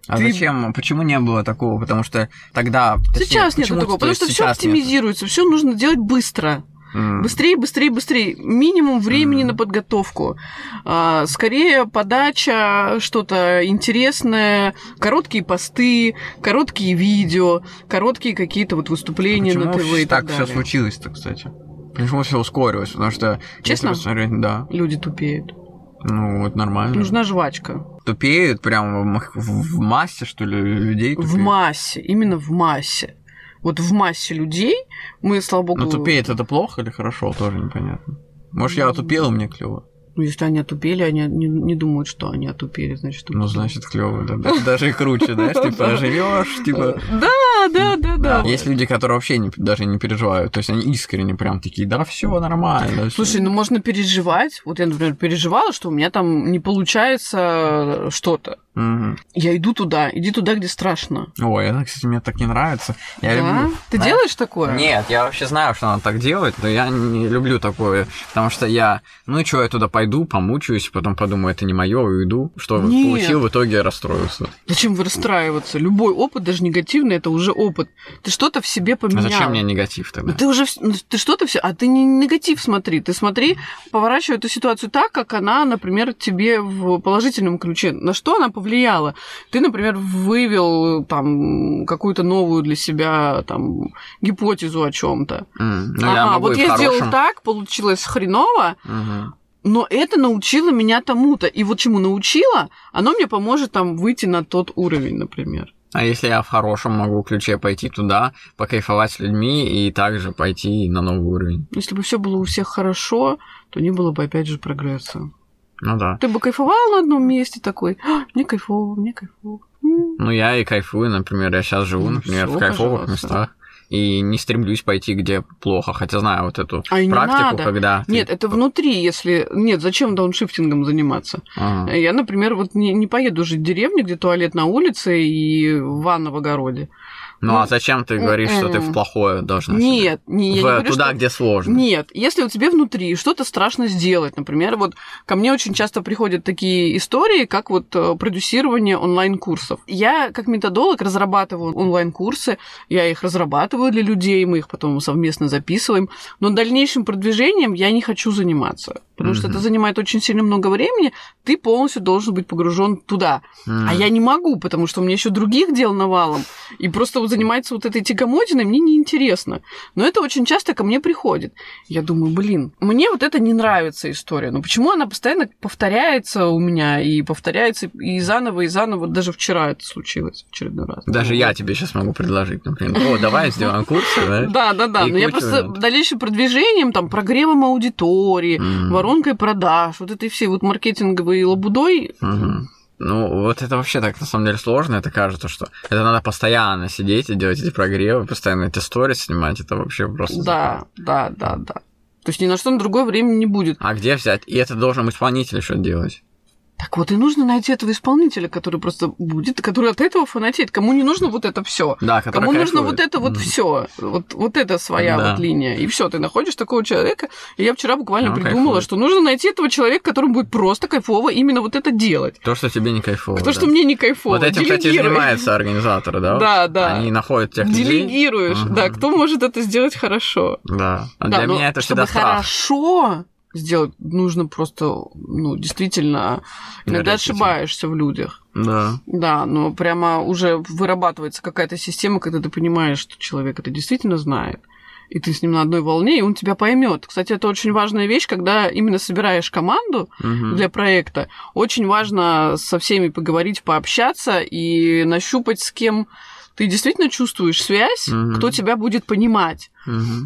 А Ты- зачем? Почему не было такого? Потому что тогда... точнее, сейчас нет такого, то потому что все оптимизируется, все нужно делать быстро. М. Быстрее, быстрее, быстрее. Минимум времени Мгм. на подготовку. А, скорее подача, что-то интересное, короткие посты, короткие видео, короткие какие-то вот выступления Почему на ТВ и так так, все случилось-то, кстати? Почему все ускорилось? Потому что... Честно? посмотреть, да. Люди тупеют. Ну, вот нормально. Нужна жвачка. Тупеют прям в, в- в массе, что ли, людей В тупеют? массе, именно в массе. Вот в массе людей мы, слава богу... Ну, тупеет это плохо или хорошо, тоже непонятно. Может, я отупел, и мне клево. Ну, если они отупели, они не, не думают, что они отупели, значит, Ну, тупые. значит, клево. Да- Даже и круче, знаешь, типа, живешь, типа. Да, да, да, да. Есть люди, которые вообще не- даже не переживают. То есть они искренне прям такие, да, все нормально. Слушай, ну можно переживать. Вот я, например, переживала, что у меня там не получается что-то. Мгм. Я иду туда, иди туда, где страшно. Ой, это, кстати, мне так не нравится. Я да? люблю. Ты Знаешь, делаешь такое? Нет, я вообще знаю, что надо так делать, но я не люблю такое, потому что я, ну и что, я туда пойду, помучаюсь, потом подумаю, это не мое, уйду, что Нет. получил, в итоге расстроился. Зачем вы расстраиваться? Любой опыт, даже негативный, это уже опыт. Ты что-то в себе А поменял. зачем мне негатив тогда? ты уже ну, ты что-то все, а ты не негатив смотри, ты смотри, поворачивай эту ситуацию так, как она, например, тебе в положительном ключе. На что она повлияла? Ты, например, вывел там какую-то новую для себя там гипотезу о чем-то. М, Ну, я ага, могу вот я сделал хорошем. так, получилось хреново, Мгм. но это научило меня тому-то. И вот чему научило, оно мне поможет там выйти на тот уровень, например. А если я в хорошем могу ключе пойти туда, покайфовать с людьми и также пойти на новый уровень? Если бы все было у всех хорошо, то не было бы опять же прогресса. Ну да. Ты бы кайфовал на одном месте такой, «А, мне кайфово, мне кайфово. Ну, я и кайфую, например, я сейчас живу, Ну, например, всё, в кайфовых пожалуйста. местах. И не стремлюсь пойти, где плохо, хотя знаю вот эту А практику, надо. когда... ты- Нет, это внутри, если... Нет, зачем дауншифтингом заниматься? Ага. Я, например, вот не, не поеду жить в деревню, где туалет на улице и ванна в огороде. Ну, Ну, а зачем ты говоришь, что ты в плохое должна Нет, не, я не В- говорю, туда, что- где сложно. Нет, если у тебя внутри что-то страшно сделать, например, вот ко мне очень часто приходят такие истории, как вот э, продюсирование онлайн-курсов. Я как методолог разрабатываю онлайн-курсы, я их разрабатываю для людей, мы их потом совместно записываем, но дальнейшим продвижением я не хочу заниматься, потому что Мгм. это занимает очень сильно много времени, ты полностью должен быть погружен туда. М. А я не могу, потому что у меня еще других дел навалом. И просто вот занимается вот этой тягомотиной, мне неинтересно. Но это очень часто ко мне приходит. Я думаю, блин, мне вот это не нравится история. Но почему она постоянно повторяется у меня и повторяется и заново, и заново. Даже вчера это случилось в очередной раз. Даже я тебе сейчас могу предложить, например, о, давай сделаем курсы, да? Да, да, да. Но я просто дальнейшим продвижением, там, прогревом аудитории, воронкой продаж, вот этой всей вот маркетинговой лабудой. Ну, вот это вообще так, на самом деле, сложно. Это кажется, что это надо постоянно сидеть и делать эти прогревы, постоянно эти сторис снимать. Это вообще просто... да, да, да, да. То есть ни на что на другое время не будет. А где взять? И это должен исполнитель еще делать. Так вот и нужно найти этого исполнителя, который просто будет, который от этого фанатеет. Кому не нужно вот это все. Да, Кому нужно кайфует. вот это вот все, вот, вот это своя Да. вот линия. И все, ты находишь такого человека. И я вчера буквально Он придумала, кайфует. что нужно найти этого человека, которому будет просто кайфово именно вот это делать. То, что тебе не кайфово. То, да. что мне не кайфово. Вот этим, кстати, Делегируй. занимаются организаторы, да? Да, да. Они находят тех людей. Делегируешь, да, кто может это сделать хорошо. Да. А Да, для меня это всегда страх. хорошо сделать, нужно просто, ну, действительно, иногда ошибаешься в людях. Да. Да, но прямо уже вырабатывается какая-то система, когда ты понимаешь, что человек это действительно знает. И ты с ним на одной волне, и он тебя поймет. Кстати, это очень важная вещь, когда именно собираешь команду Мгм. для проекта. Очень важно со всеми поговорить, пообщаться и нащупать, с кем ты действительно чувствуешь связь, Мгм. кто тебя будет понимать.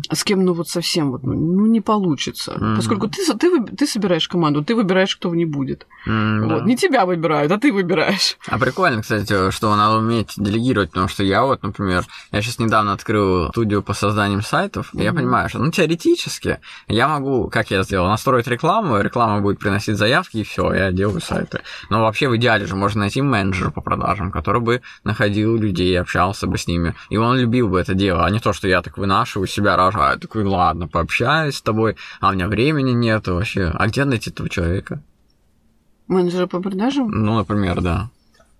А с кем, ну вот совсем вот, ну, ну, не получится. Поскольку ты, ты, ты собираешь команду, ты выбираешь, кто не будет. М, да. Вот, не тебя выбирают, а ты выбираешь. А прикольно, кстати, что надо уметь делегировать, потому что я вот, например, я сейчас недавно открыл студию по созданию сайтов, и я понимаю, что, ну, теоретически я могу, как я сделал, настроить рекламу, реклама будет приносить заявки, и все, я делаю сайты. Но вообще в идеале же можно найти менеджера по продажам, который бы находил людей, общался бы с ними, и он любил бы это дело, а не то, что я так вынашиваю себя, рожаю, такой, ладно, пообщаюсь с тобой, а у меня времени нет вообще. А где найти этого человека? Менеджера по продажам? Ну, например, да.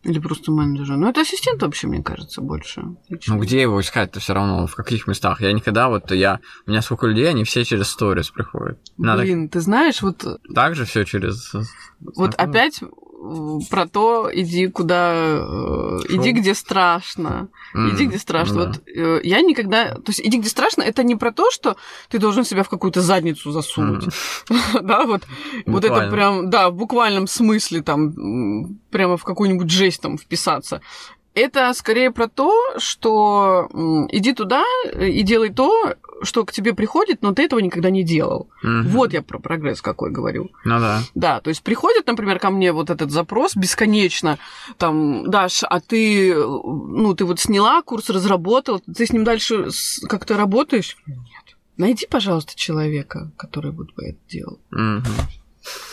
Или просто менеджера? Ну, это ассистент вообще, мне кажется, больше. Ну, где его искать-то все равно? В каких местах? Я никогда вот я... У меня сколько людей, они все через сторис приходят. Надо Блин, ты знаешь, вот, так же все через... вот опять э, про то, иди куда, э, иди где страшно, М, иди где страшно. да. Вот э, я никогда, то есть иди где страшно, это не про то, что ты должен себя в какую-то задницу засунуть, да, вот, вот это Буквально. прям, да, в буквальном смысле там прямо в какую-нибудь жесть там вписаться. Это скорее про то, что иди туда э, и делай то, что к тебе приходит, но ты этого никогда не делал. Мгм. Вот я про прогресс какой говорю. Ну да. Да, то есть приходит, например, ко мне вот этот запрос бесконечно, там, Даш, а ты, ну, ты вот сняла курс, разработал, ты с ним дальше как-то работаешь? Нет. Найди, пожалуйста, человека, который вот бы это делал. Мгм.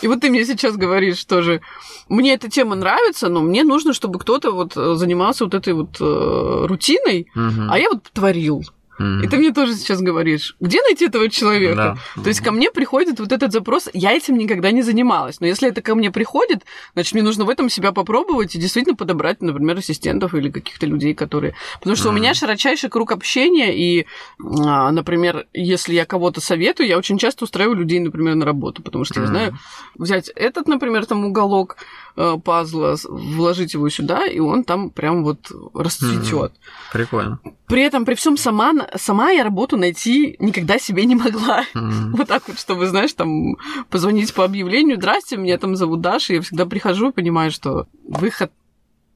И вот ты мне сейчас говоришь тоже, мне эта тема нравится, но мне нужно, чтобы кто-то вот э, занимался вот этой вот э, рутиной, Мгм. а я вот творил. Мгм. И ты мне тоже сейчас говоришь, где найти этого человека? Да. То есть ко мне приходит вот этот запрос, я этим никогда не занималась. Но если это ко мне приходит, значит, мне нужно в этом себя попробовать и действительно подобрать, например, ассистентов или каких-то людей, которые... Потому что у Мгм. меня широчайший круг общения, и, а, например, если я кого-то советую, я очень часто устраиваю людей, например, на работу, потому что я Мгм. знаю, взять этот, например, там уголок пазла, с- вложить его сюда, и он там прям вот расцветет. Прикольно. При этом, при всем сама, сама я работу найти никогда себе не могла. Мгм. Вот так вот, чтобы, знаешь, там позвонить по объявлению, здрасте, меня там зовут Даша, я всегда прихожу и понимаю, что выход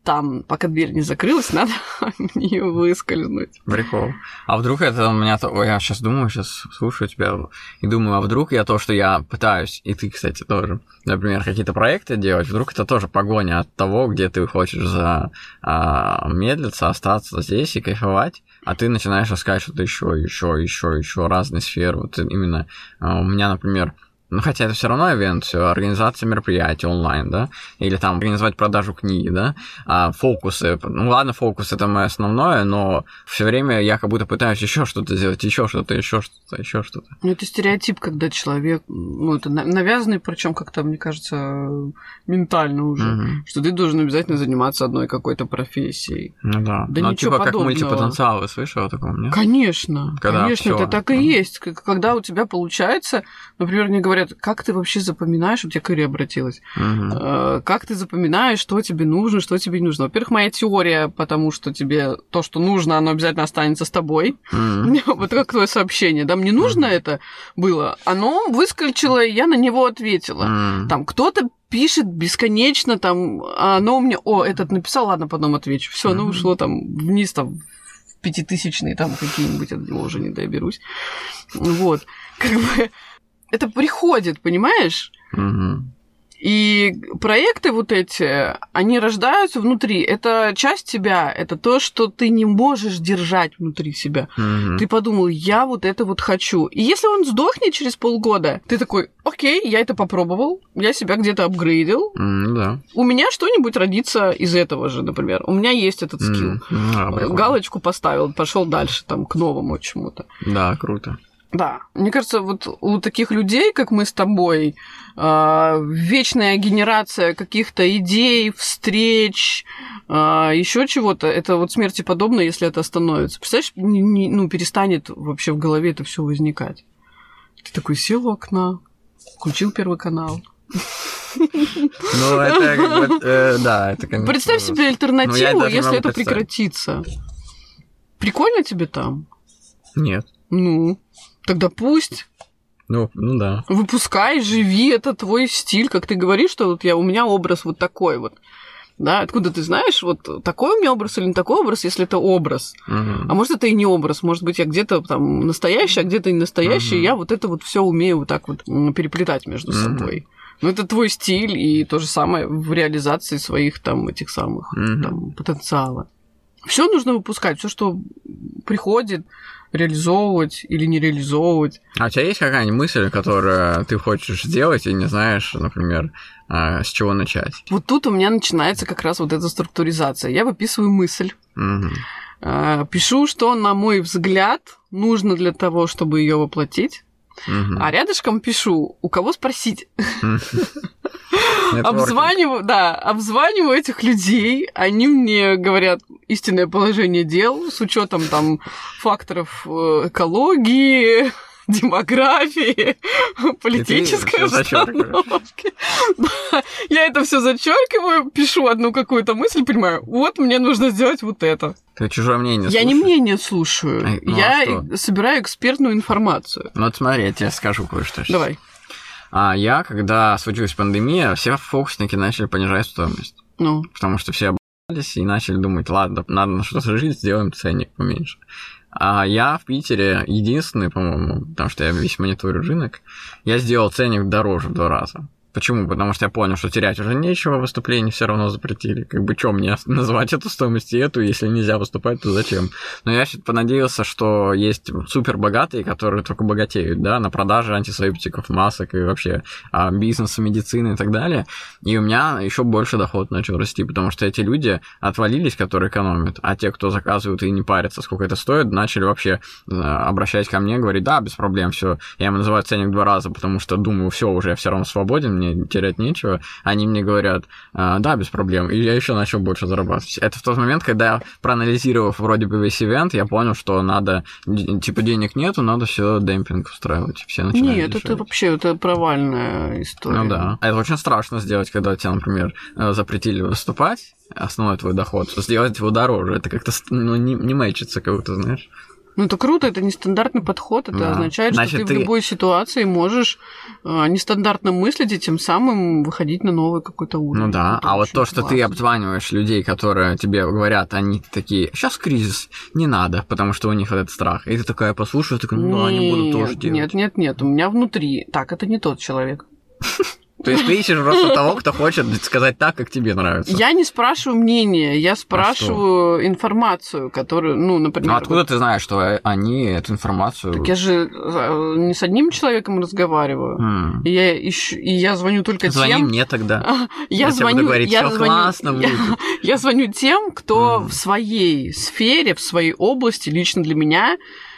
там, пока дверь не закрылась, надо в нее выскользнуть. Прикол. А вдруг это у меня... то- я сейчас думаю, сейчас слушаю тебя и думаю, а вдруг я то, что я пытаюсь, и ты, кстати, тоже, например, какие-то проекты делать, вдруг это тоже погоня от того, где ты хочешь за а, медлиться, остаться здесь и кайфовать, а ты начинаешь искать что-то еще, еще, еще, еще разные сферы. Вот именно а, у меня, например, ну, хотя это все равно ивент, все, организация мероприятий онлайн, да, или там организовать продажу книги, да, а фокусы, ну ладно, фокус это мое основное, но все время я как будто пытаюсь еще что-то сделать, еще что-то, еще что-то, еще что-то. Ну, это стереотип, когда человек, ну, это на- навязанный, причем как-то, мне кажется, ментально уже, Мгм. что ты должен обязательно заниматься одной какой-то профессией. Ну да. Да ну, ничего типа как подобного. мультипотенциал, вы слышали о таком, нет? Конечно, Когда конечно, всё, это так и есть. Когда у тебя получается, например, мне говорят, говорят, как ты вообще запоминаешь, вот я к Ире обратилась, э, как ты запоминаешь, что тебе нужно, что тебе не нужно. Во-первых, моя теория, потому что тебе то, что нужно, оно обязательно останется с тобой. Мгм. Вот как твое сообщение, да, мне нужно это было, оно выскочило, и я на него ответила. М. Там кто-то пишет бесконечно, там, а оно у меня, о, этот написал, ладно, потом отвечу. Все, оно ушло там вниз, там, пятитысячные, там, какие-нибудь, от него уже не доберусь. Вот. Как бы это приходит, понимаешь? Мгм. И проекты вот эти, они рождаются внутри. Это часть тебя, это то, что ты не можешь держать внутри себя. Мгм. Ты подумал, я вот это вот хочу. И если он сдохнет через полгода, ты такой, окей, я это попробовал, я себя где-то апгрейдил, М, Да. у меня что-нибудь родится из этого же, например. У меня есть этот скилл. М, да. Галочку поставил, пошел дальше, там, к новому чему-то. Да, круто. Да, мне кажется, вот у таких людей, как мы с тобой, а, вечная генерация каких-то идей, встреч, еще чего-то, это вот смерти подобно, если это остановится. Представляешь, не- не- ну, перестанет вообще в голове это все возникать. Ты такой сел у окна, включил первый канал. Ну, это как бы, э, да, это, конечно... Представь себе Ну, альтернативу, не если это прекратится. Прикольно тебе там? Нет. Ну, тогда пусть. Ну, ну да. Выпускай, живи, это твой стиль, как ты говоришь, что вот я, у меня образ вот такой вот. Да, откуда ты знаешь, вот такой у меня образ или не такой образ, если это образ. Мгм. А может, это и не образ, может быть, я где-то там настоящий, а где-то не настоящий, Мгм. я вот это вот все умею вот так вот переплетать между Мгм. собой. Ну, это твой стиль, и то же самое в реализации своих там этих самых Мгм. там, потенциала. Все нужно выпускать, все, что приходит, реализовывать или не реализовывать. А у тебя есть какая-нибудь мысль, которую ты хочешь сделать и не знаешь, например, а, с чего начать? Вот тут у меня начинается как раз вот эта структуризация. Я выписываю мысль, э, пишу, что, на мой взгляд, нужно для того, чтобы ее воплотить, Мгм. а рядышком пишу, у кого спросить. Обзваниваю, да, обзваниваю этих людей, они мне говорят истинное положение дел с учетом там факторов э, экологии, демографии, политической обстановки. Да, Я это все зачеркиваю, пишу одну какую-то мысль, понимаю, вот мне нужно сделать вот это. Ты чужое мнение Я не слушаешь? мнение слушаю, ну а я собираю экспертную информацию. Ну вот смотри, я тебе скажу кое-что. Давай. А я, когда случилась пандемия, все фокусники начали понижать стоимость. Ну, Потому что все обосрались и начали думать, ладно, надо на что-то жить, сделаем ценник поменьше. А я в Питере единственный, по-моему, потому что я весь мониторю рынок, я сделал ценник дороже в два раза. Почему? Потому что я понял, что терять уже нечего, выступление все равно запретили. Как бы что мне назвать эту стоимость и эту, если нельзя выступать, то зачем? Но я понадеялся, что есть супер богатые, которые только богатеют, да, на продаже антисептиков, масок и вообще а, бизнеса, медицины и так далее. И у меня еще больше доход начал расти, потому что эти люди отвалились, которые экономят, а те, кто заказывают и не парятся, сколько это стоит, начали вообще э, обращаясь ко мне, говорить, да, без проблем, все. Я им называю ценник два раза, потому что думаю, все, уже я все равно свободен, мне терять нечего. Они мне говорят, «А, да, без проблем. И я еще начал больше зарабатывать. Это в тот момент, когда, проанализировав вроде бы весь ивент, я понял, что надо, типа, денег нету, надо все демпинг устраивать. Все начинают нет, это дешевле. вообще это провальная история. Ну да. А это очень страшно сделать, когда тебе, например, э, запретили выступать, основной твой доход, сделать его дороже. Это как-то ну, не, не мэчится, как будто, знаешь. Ну, это круто, это нестандартный подход. Это Да. означает, Значит, что ты, ты- в любой ситуации можешь э, нестандартно мыслить и тем самым выходить на новый какой-то уровень. Ну да. Это а вот то, что ты классно. обзваниваешь людей, которые тебе говорят, они такие, сейчас кризис, не надо, потому что у них вот этот страх. И ты такая послушаешь, такая, ну да, они будут тоже делать. Нет, нет, нет, у меня внутри. Так, это не тот человек. То есть ты ищешь просто того, кто хочет сказать так, как тебе нравится. Я не спрашиваю мнения, я спрашиваю информацию, которую, ну, например... Ну откуда вот- ты знаешь, что они эту информацию... Так я же э, не с одним человеком разговариваю. М. И я, ищу, и я звоню только Звони тем... мне тогда. Я, Я тебе буду звоню, говорить, я «Всё звоню, классно я, будет». я звоню тем, кто Мгм. в своей сфере, в своей области, лично для меня,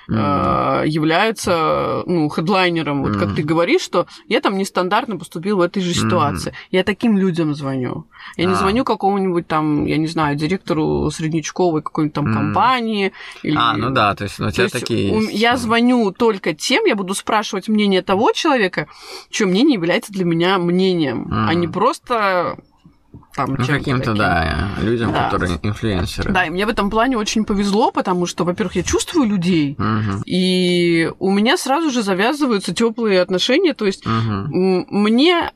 э, являются ну, хедлайнером. Вот как Мгм. ты говоришь, что я там нестандартно поступил в этой же ситуации. Я таким людям звоню. Я не А. звоню какому-нибудь там, я не знаю, директору среднячковой какой-нибудь там Мгм. компании. Или... А, ну да, то есть ну, у То тебя есть такие есть. я звоню только тем, я буду спрашивать мнение того человека, чье мнение является для меня мнением, а Мгм. не просто там Ну, каким-то, таким. да, людям, Да. которые инфлюенсеры. Да, и мне в этом плане очень повезло, потому что, во-первых, я чувствую людей, Мгм. и у меня сразу же завязываются теплые отношения. То есть м, мне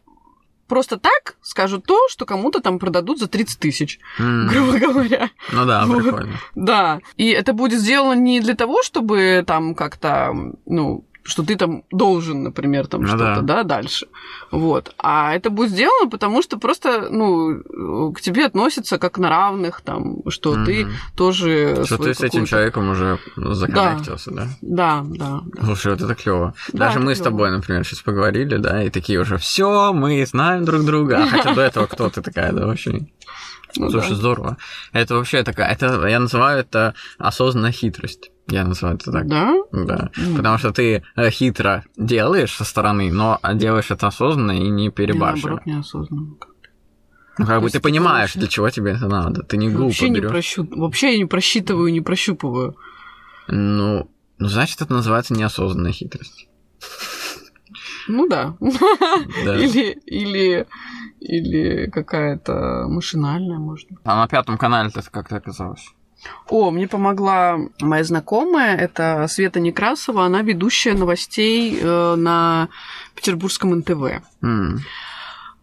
просто так скажут то, что кому-то там продадут за 30 тысяч, М. грубо говоря. Ну да, Вот. прикольно. Да. И это будет сделано не для того, чтобы там как-то, ну, что ты там должен, например, там Ну что-то, да. дальше. Вот. А это будет сделано, потому что просто, ну, к тебе относятся как на равных, там, что ты Мгм. тоже... Что ты с этим человеком уже законнектился, да? Да, да. да. Слушай, вот это клево. Да, Даже это мы с клёво. тобой, например, сейчас поговорили, да, и такие уже все, мы знаем друг друга. А хотя до этого кто ты такая, да, вообще? Ну Слушай, да. здорово. Это вообще такая, это я называю это осознанная хитрость. Я называю это так. Да? Да. М. Потому что ты э, хитро делаешь со стороны, но делаешь это осознанно и не Я, перебарщиваешь. наоборот, неосознанно. Ну, как бы есть ты ты понимаешь, для чего тебе это надо. Ты не глупо Вообще не, берешь. прощу... Вообще я не просчитываю, не прощупываю. Ну, ну, значит, это называется неосознанная хитрость. Ну да. Да. Или, или, или какая-то машинальная, может быть. А на пятом канале это как то оказалось? О, мне помогла моя знакомая, это Света Некрасова, она ведущая новостей э, на Петербургском НТВ. М.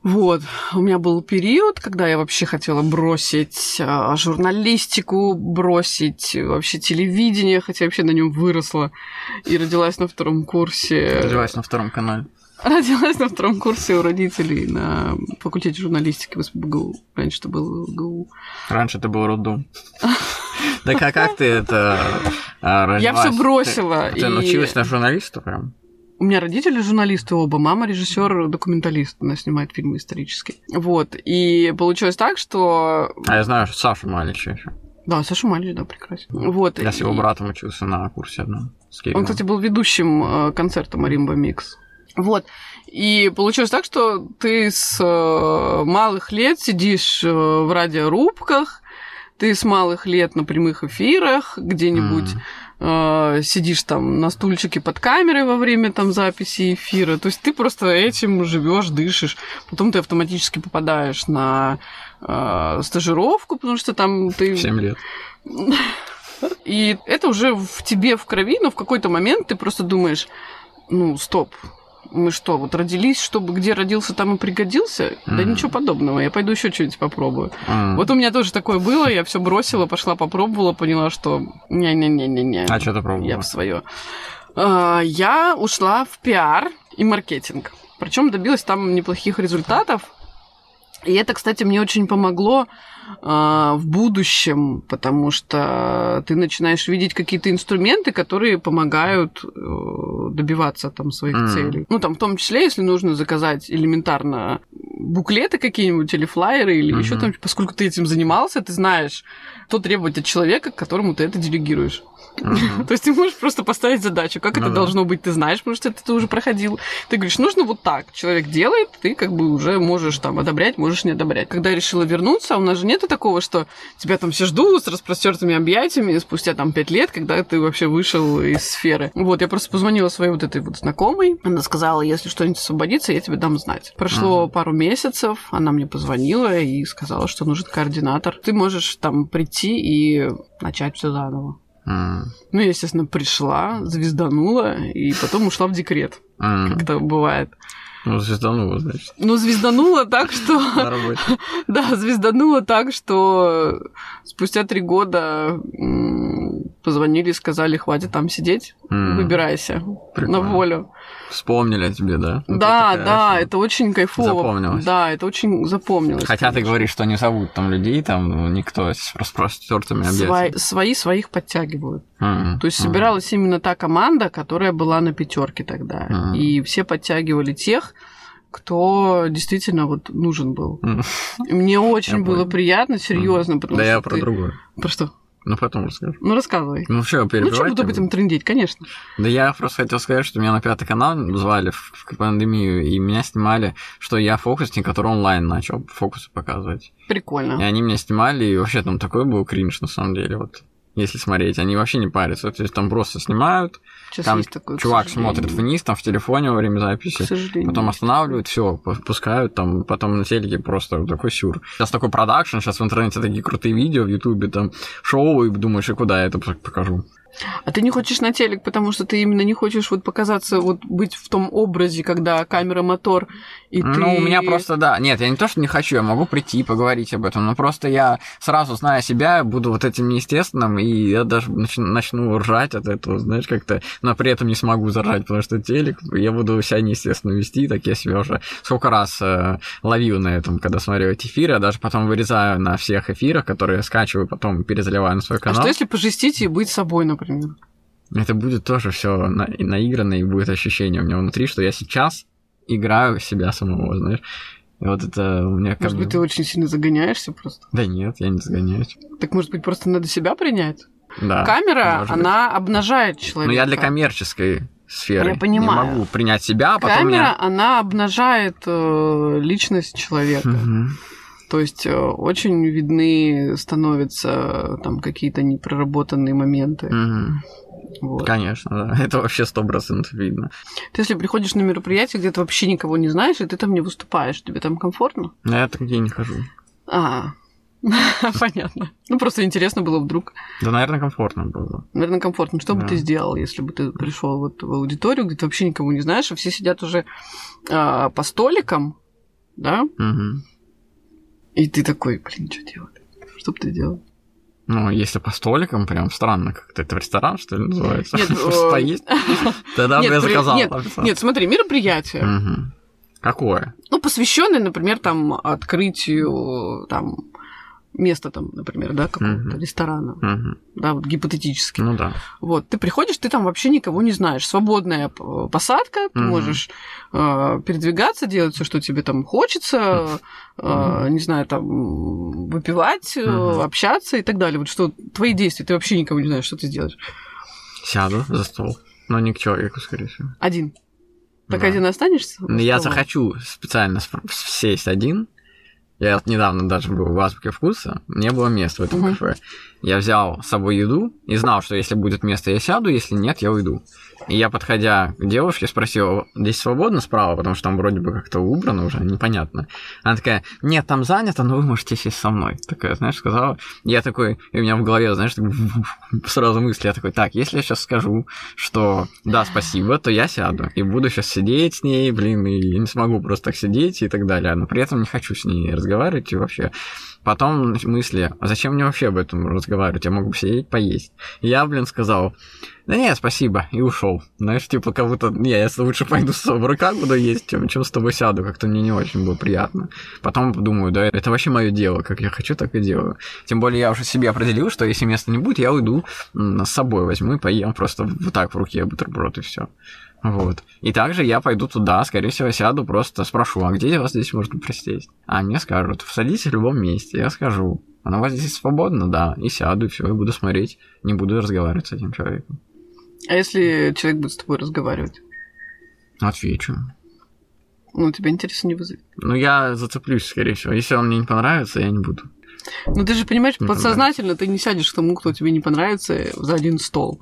Вот, у меня был период, когда я вообще хотела бросить э, журналистику, бросить вообще телевидение, хотя вообще на нем выросла и родилась на втором курсе. Родилась на втором канале. Родилась на втором курсе у родителей на факультете журналистики в СПБГУ. Раньше это был ГУ. Раньше это был роддом. Да как, как ты это а, Я все бросила. Ты, ты и- научилась на журналиста прям? У меня родители журналисты оба, мама режиссер, документалист, она снимает фильмы исторические. Вот. И получилось так, что... А я знаю, что Саша Малич еще. Да, Саша Малич, да, прекрасен. Вот. Я с его и- братом учился на курсе одном. Он, кстати, был ведущим э, концерта Маримба Микс. Вот. И получилось так, что ты с э, малых лет сидишь э, в радиорубках, ты с малых лет на прямых эфирах, где-нибудь М. э, сидишь там на стульчике под камерой во время там записи эфира. То есть ты просто этим живешь, дышишь. Потом ты автоматически попадаешь на э, стажировку, потому что там ты... 7 лет. И это уже в тебе в крови, но в какой-то момент ты просто думаешь, ну, стоп, мы что, вот родились, чтобы где родился, там и пригодился? Да Мгм. ничего подобного, я пойду еще что-нибудь попробую. М. Вот у меня тоже такое было, я все бросила, пошла попробовала, поняла, что не-не-не-не-не. А что ты Я пробовала? в свое. Я ушла в пиар и маркетинг. Причем добилась там неплохих результатов. И это, кстати, мне очень помогло а, в будущем, потому что ты начинаешь видеть какие-то инструменты, которые помогают э, добиваться там своих Мгм. целей. Ну, там, в том числе, если нужно заказать элементарно буклеты какие-нибудь или флайеры или Мгм. еще там, поскольку ты этим занимался, ты знаешь, что требовать от человека, которому ты это делегируешь. Мгм. То есть ты можешь просто поставить задачу, как Ну это да. должно быть, ты знаешь, потому что это ты уже проходил. Ты говоришь, нужно вот так. Человек делает, ты как бы уже можешь там одобрять, можешь не одобрять. Когда я решила вернуться, у нас же нету такого, что тебя там все ждут с распростертыми объятиями спустя там пять лет, когда ты вообще вышел из сферы. Вот, я просто позвонила своей вот этой вот знакомой. Она сказала, если что-нибудь освободится, я тебе дам знать. Прошло Мгм. пару месяцев, она мне позвонила и сказала, что нужен координатор. Ты можешь там прийти и начать все заново. М. Ну, я, естественно, пришла, звезданула, и потом ушла в декрет, М. как это бывает. Ну, звезданула, значит, Ну, звезданула так, что... на работе. Да, звезданула так, что спустя три года позвонили и сказали, хватит там сидеть, выбирайся на волю. Вспомнили о тебе, да? Да, ты такая да, это очень кайфово. Запомнилось. Да, это очень запомнилось. Хотя ты конечно. говоришь, что не зовут там людей, там ну, никто с распростертыми объятиями. свои своих подтягивают. М, То есть собиралась именно та команда, которая была на пятерке тогда. Мгм. И все подтягивали тех, кто действительно вот нужен был. И мне очень Я было понял. приятно, серьезно, потому Да что я про ты- другое. Про что? Ну, потом расскажу. Ну, рассказывай. Ну, что, Ну, перебивать? что буду об этом трендить, конечно. Да я просто хотел сказать, что меня на пятый канал звали в, пандемию, и меня снимали, что я фокусник, который онлайн начал фокусы показывать. И Прикольно. они меня снимали, и вообще там такой был кринж, на самом деле, вот. Если смотреть, они вообще не парятся. То есть там просто снимают, Сейчас там есть такое, чувак смотрит вниз, там в телефоне во время записи. Потом останавливают, все, пускают, там, потом на телеке просто такой сюр. Сейчас такой продакшн, сейчас в интернете такие крутые видео в Ютубе, там, шоу, и думаешь, и куда я это покажу? А ты не хочешь на телек, потому что ты именно не хочешь вот показаться, вот быть в том образе, когда камера, мотор, и ты... Ну, у меня просто, да. Нет, я не то, что не хочу, я могу прийти и поговорить об этом, но просто я сразу, зная себя, буду вот этим неестественным, и я даже нач- начну ржать от этого, знаешь, как-то, но при этом не смогу заржать, потому что телек, я буду себя неестественно вести, так я себя уже сколько раз э, ловил на этом, когда смотрю эти эфиры, я даже потом вырезаю на всех эфирах, которые скачиваю, потом перезаливаю на свой А канал. что если пожестить и быть собой, например? Это будет тоже все наигранно, и будет ощущение у меня внутри, что я сейчас играю себя самого, знаешь. И вот это у меня Может бы... быть, ты очень сильно загоняешься просто? Да нет, я не загоняюсь. Так, может быть, просто надо себя принять? Да. Камера, может быть. она обнажает человека. Но я для коммерческой сферы Я понимаю. не могу принять себя, а потом Камера, я... она обнажает э, личность человека. Мгм. То есть э, очень видны становятся э, там какие-то непроработанные моменты. Мгм. Вот. Конечно, да. Это вообще сто процентов видно. Ты если приходишь на мероприятие, где ты вообще никого не знаешь, и ты там не выступаешь, тебе там комфортно? Но я так нигде не хожу. А, понятно. Ну, просто интересно было вдруг. Да, наверное, комфортно было. Наверное, комфортно. Что бы ты сделал, если бы ты пришел вот в аудиторию, где ты вообще никого не знаешь, а все сидят уже а, по столикам, да? Мгм. И ты такой, блин, что делать? Что бы ты делал? Ну, если по столикам, прям странно как-то. Это ресторан, что ли, называется? Нет, Просто э, поесть? Тогда бы я заказал. нет, смотри, мероприятие. Какое? Ну, посвященное, например, там открытию там места там, например, да, какого-то Мгм. ресторана, Мгм. да, вот гипотетически. Ну да. Вот, ты приходишь, ты там вообще никого не знаешь. Свободная п- посадка, ты Мгм. можешь э, передвигаться, делать все, что тебе там хочется, э, не знаю, там выпивать, э, Мгм. общаться и так далее. Вот что твои действия, ты вообще никого не знаешь, что ты сделаешь. Сяду за стол. Но не к человеку, скорее всего. Один. Так Да. один останешься? Я захочу специально сесть один. Я недавно даже был в Азбуке вкуса, не было места в этом кафе. Я взял с собой еду и знал, что если будет место, я сяду, если нет, я уйду. И я, подходя к девушке, спросил, здесь свободно справа, потому что там вроде бы как-то убрано уже, непонятно. Она такая, нет, там занято, но вы можете сесть со мной. Такая, знаешь, сказала. Я такой, и у меня в голове, знаешь, так сразу мысли, я такой, так, если я сейчас скажу, что да, спасибо, то я сяду и буду сейчас сидеть с ней, блин, и я не смогу просто так сидеть и так далее, но при этом не хочу с ней разговаривать и вообще. Потом мысли, а зачем мне вообще об этом разговаривать? Я мог бы сидеть, поесть. Я, блин, сказал, да нет, спасибо, и ушел. Знаешь, типа, как будто, не, я лучше пойду с рука буду есть, чем, чем с тобой сяду, как-то мне не очень было приятно. Потом думаю, да, это вообще мое дело, как я хочу, так и делаю. Тем более я уже себе определил, что если места не будет, я уйду с собой возьму и поем просто вот так в руке бутерброд и все. Вот. И также я пойду туда, скорее всего, сяду, просто спрошу, а где вас здесь можно присесть? А мне скажут, садитесь в любом месте, я скажу. Она у вас здесь свободно, да, и сяду, и все, и буду смотреть, не буду разговаривать с этим человеком. А если человек будет с тобой разговаривать? Отвечу. Ну, тебя интереса не вызовет. Ну, я зацеплюсь, скорее всего. Если он мне не понравится, я не буду. Ну, ты же понимаешь, Не подсознательно ты не сядешь к тому, кто тебе не понравится, за один стол.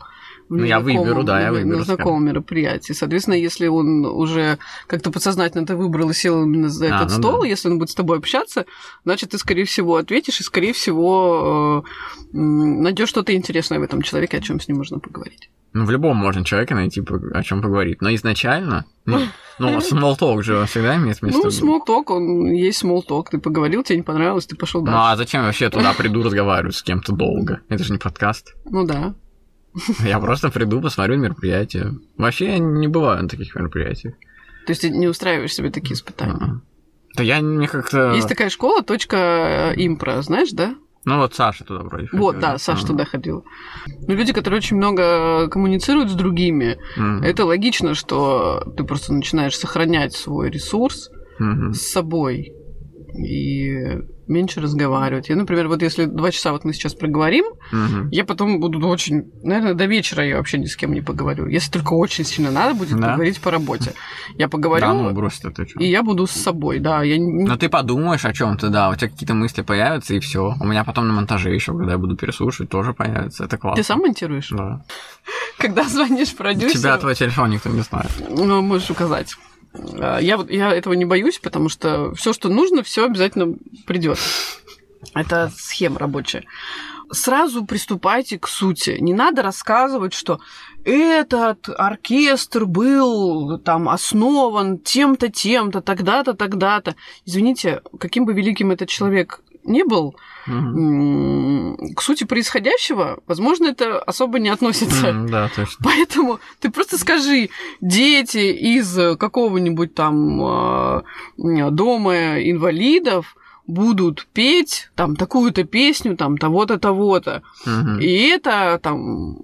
Ну, я выберу, да, я выберу, На знакомом мероприятии. Соответственно, если он уже как-то подсознательно ты выбрал и сел именно за А, этот ну стол, да. если он будет с тобой общаться, значит, ты, скорее всего, ответишь и, скорее всего, найдешь что-то интересное в этом человеке, о чем с ним можно поговорить. Ну, в любом можно человека найти, о чем поговорить. Но изначально, ну, ну small talk же всегда имеет место. Ну, talk, он есть talk. Ты поговорил, тебе не понравилось, ты пошел Ну, дальше. а зачем вообще туда приду разговаривать с кем-то долго? Это же не подкаст. Ну да. Я просто приду, посмотрю мероприятие. Вообще я не бываю на таких мероприятиях. То есть ты не устраиваешь себе такие испытания. А. Да я не как-то... Есть такая школа, точка э, импро, знаешь, да? Ну, вот Саша туда вроде Вот, ходила. да, Саша А. туда ходила. Но люди, которые очень много коммуницируют с другими, Мгм. это логично, что ты просто начинаешь сохранять свой ресурс Мгм. с собой. И меньше разговаривать. Я, например, вот если два часа вот мы сейчас проговорим, Мгм. я потом буду очень... Наверное, до вечера я вообще ни с кем не поговорю. Если только очень сильно надо будет Да? поговорить по работе. Я поговорю, Да, ну брось ты чё. и я буду с собой, да. Я. Но ты подумаешь о чем-то, да, у тебя какие-то мысли появятся, и все. У меня потом на монтаже еще, когда я буду переслушивать, тоже появится. Это классно. Ты сам монтируешь? Да. Когда звонишь продюсеру... Тебя твой телефон никто не знает. Ну, можешь указать. А, Я, я этого не боюсь, потому что все, что нужно, все обязательно придет. Это схема рабочая. Сразу приступайте к сути. Не надо рассказывать, что этот оркестр был там основан тем-то, тем-то, тогда-то, тогда-то. Извините, каким бы великим этот человек не был, к сути происходящего, возможно, это особо не относится. Да, точно. Поэтому ты просто скажи, дети из какого-нибудь там э, дома инвалидов будут петь там такую-то песню, там того-то, того-то. Мгм. И это там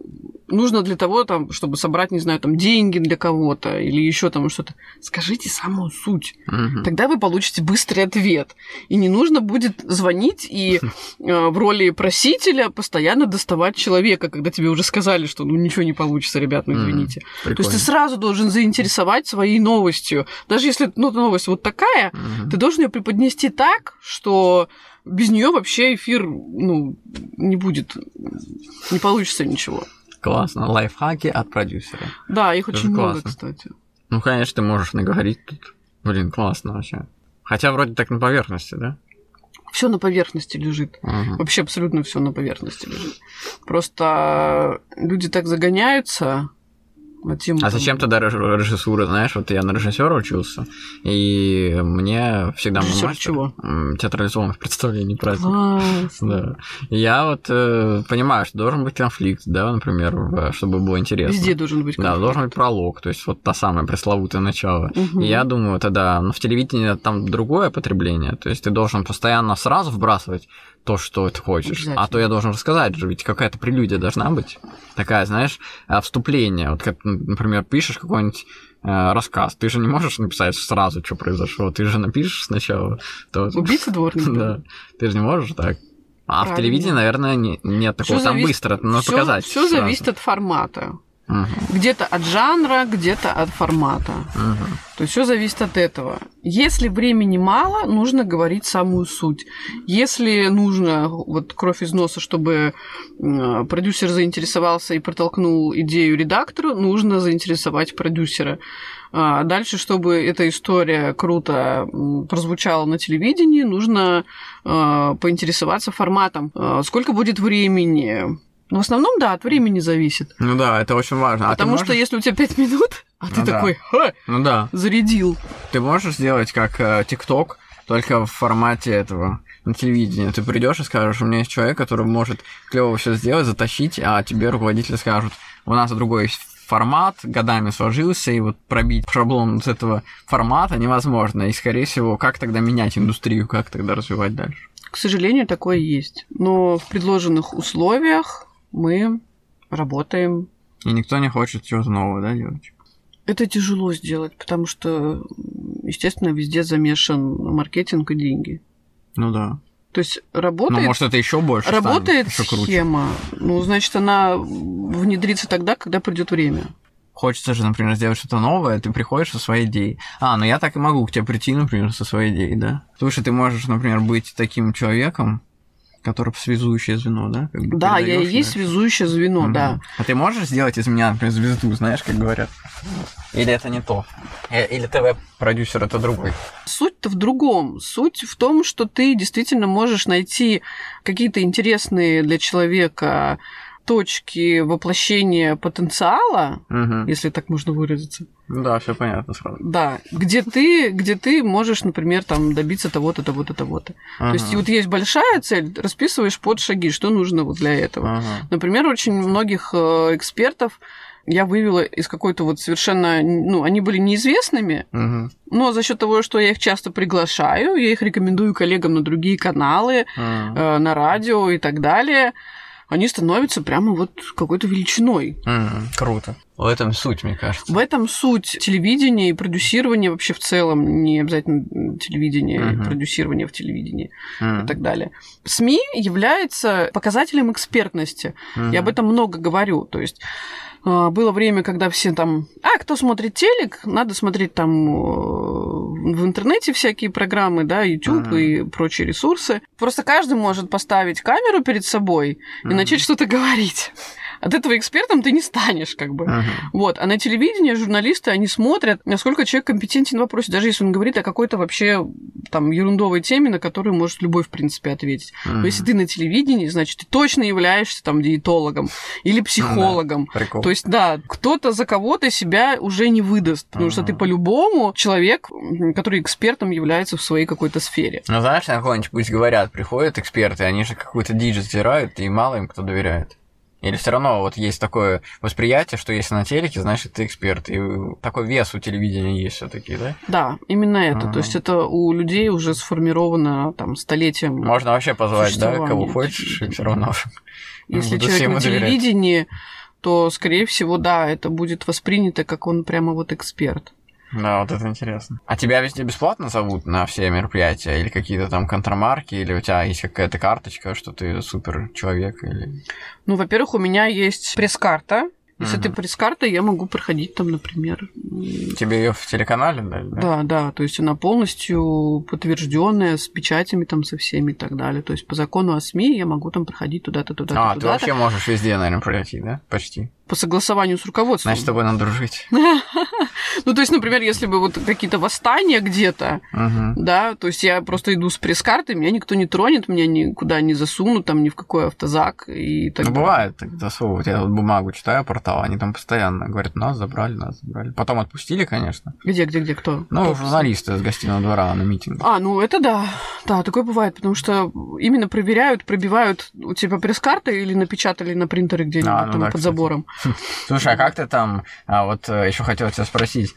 нужно для того, там, чтобы собрать, не знаю, там деньги для кого-то или еще там что-то. Скажите самую суть. Мгм. Тогда вы получите быстрый ответ. И не нужно будет звонить и э, в роли просителя постоянно доставать человека, когда тебе уже сказали, что ну ничего не получится, ребят, ну извините. То есть ты сразу должен заинтересовать своей новостью. Даже если ну, новость вот такая, ты должен ее преподнести так, что без нее вообще эфир ну, не будет, не получится ничего. Классно. Лайфхаки от продюсера. Да, их Это очень много, классно. кстати. Ну, конечно, ты можешь наговорить тут. Блин, классно вообще. Хотя вроде так на поверхности, да? Все на поверхности лежит. Мгм. Вообще абсолютно все на поверхности лежит. Просто люди так загоняются тему. А зачем тогда реж- режиссура, знаешь, вот я на режиссера учился, и мне всегда мой Режиссёр мастер, чего? театрализованных представлений праздников. Класс. Да. Я вот э, понимаю, что должен быть конфликт, да, например, чтобы было интересно. Везде должен быть Да, конфликт. должен быть пролог, то есть вот та самая пресловутое начало. Мгм. И я думаю, тогда, ну, в телевидении там другое потребление, то есть ты должен постоянно сразу вбрасывать то, что ты хочешь. А то я должен рассказать же, ведь какая-то прелюдия должна быть. Такая, знаешь, а, вступление. Вот как, например, пишешь какой-нибудь э, рассказ, ты же не можешь написать сразу, что произошло, ты же напишешь сначала. То, Убийца дворника. да, ты же не можешь так. А в Правильно. телевидении, наверное, не- нет такого. Всё Там зависит- быстро, надо всё- показать. Все зависит от формата. Мгм, Где-то от жанра, где-то от формата. мгм. То есть все зависит от этого. Если времени мало, нужно говорить самую суть. Если нужно вот кровь из носа, чтобы продюсер заинтересовался и протолкнул идею редактору, нужно заинтересовать продюсера. А Дальше, чтобы эта история круто прозвучала на телевидении, нужно э, поинтересоваться форматом. Э, Сколько будет времени? Ну, в основном, да, от времени зависит. Ну да, это очень важно. А ты Потому что можешь- если у тебя пять минут, а ты Ну да. такой, «Ха, Ну да. зарядил. Ты можешь сделать как э, ТикТок, только в формате этого на телевидении. Ты придешь и скажешь, у меня есть человек, который может клево все сделать, затащить, а тебе руководители скажут, у нас другой формат, годами сложился, и вот пробить шаблон вот этого формата невозможно. И, скорее всего, как тогда менять индустрию, как тогда развивать дальше? К сожалению, такое есть. Но в предложенных условиях мы работаем. И никто не хочет чего-то нового, да, делать? Это тяжело сделать, потому что, естественно, везде замешан маркетинг и деньги. Ну да. То есть Ну, работает, может, это еще больше работает станет, еще круче. схема. Ну, значит, она внедрится тогда, когда придет время. Хочется же, например, сделать что-то новое, ты приходишь со своей идеей. А, ну я так и могу к тебе прийти, например, со своей идеей, да? Что ты можешь, например, быть таким человеком, который связующее звено, да? Как бы Да, я и есть связующее звено, Мгм. да. А ты можешь сделать из меня, например, звезду, знаешь, как говорят? Или это не то? Э, Или ТВ-продюсер это другой? Суть-то в другом. Суть в том, что ты действительно можешь найти какие-то интересные для человека точки воплощения потенциала, Мгм. если так можно выразиться. Да, все понятно сразу. Да, где ты, где ты можешь, например, там добиться того-то, того-то, того-то. То есть Ага. вот есть большая цель, расписываешь под шаги, что нужно вот для этого. Ага. Например, очень многих э, экспертов я вывела из какой-то вот совершенно, ну, они были неизвестными, Мгм. но за счет того, что я их часто приглашаю, я их рекомендую коллегам на другие каналы, А. э, на радио и так далее, они становятся прямо вот какой-то величиной. М, Круто. В этом суть, мне кажется. В этом суть телевидения и продюсирования вообще в целом, не обязательно телевидение и Мгм. продюсирование в телевидении и М, так далее. СМИ является показателем экспертности. мгм. Я об этом много говорю. То есть было время, когда все там, а, кто смотрит телек, надо смотреть там э, в интернете всякие программы, да, YouTube Мгм. и прочие ресурсы. Просто каждый может поставить камеру перед собой и Мгм. начать что-то говорить. От этого экспертом ты не станешь, как бы. Мгм. Вот, а на телевидении журналисты, они смотрят, насколько человек компетентен в вопросе, даже если он говорит о какой-то вообще там ерундовой теме, на которую может любой, в принципе, ответить. Но Мгм. если ты на телевидении, значит, ты точно являешься там диетологом или психологом. Прикол. То есть, да, кто-то за кого-то себя уже не выдаст, потому что ты Ага. по-любому человек, который экспертом является в своей какой-то сфере. Ну, знаешь, на какой-нибудь пусть говорят, приходят эксперты, они же какую-то дичь затирают, и мало им кто доверяет. Или все равно вот есть такое восприятие, что если на телеке, значит, ты эксперт. И такой вес у телевидения есть все таки да? Да, именно это. То есть это у людей уже сформировано там столетием. Можно вообще позвать, да, кого хочешь, и все равно. Если человек на доверять. телевидении, то, скорее всего, да, это будет воспринято, как он прямо вот эксперт. Да, вот это интересно. А тебя везде бесплатно зовут на все мероприятия? Или какие-то там контрамарки? Или у тебя есть какая-то карточка, что ты супер человек? Или... Ну, во-первых, у меня есть пресс-карта. Если Мгм. ты пресс-карта, я могу проходить там, например. Тебе ее в телеканале дали? Да. Да, да, то есть она полностью подтвержденная с печатями там со всеми и так далее. То есть по закону о СМИ я могу там проходить туда-то, туда-то, А, ты туда-то. вообще можешь везде, наверное, пройти, да? Почти. По согласованию с руководством. Значит, с тобой надо дружить. Ну, то есть, например, если бы вот какие-то восстания где-то, да, то есть я просто иду с пресс-картой, меня никто не тронет, меня никуда не засунут, там ни в какой автозак и так Ну, бывает, так засовывают. Я бумагу читаю, портал, они там постоянно говорят, нас забрали, нас забрали. Потом отпустили, конечно. Где, где, где, кто? Ну, журналисты с гостиного двора на митинг. А, ну это да. Да, такое бывает, потому что именно проверяют, пробивают у тебя пресс-карты или напечатали на принтере где-нибудь А, ну там под забором. Слушай, а как ты там, а вот еще хотел тебя спросить,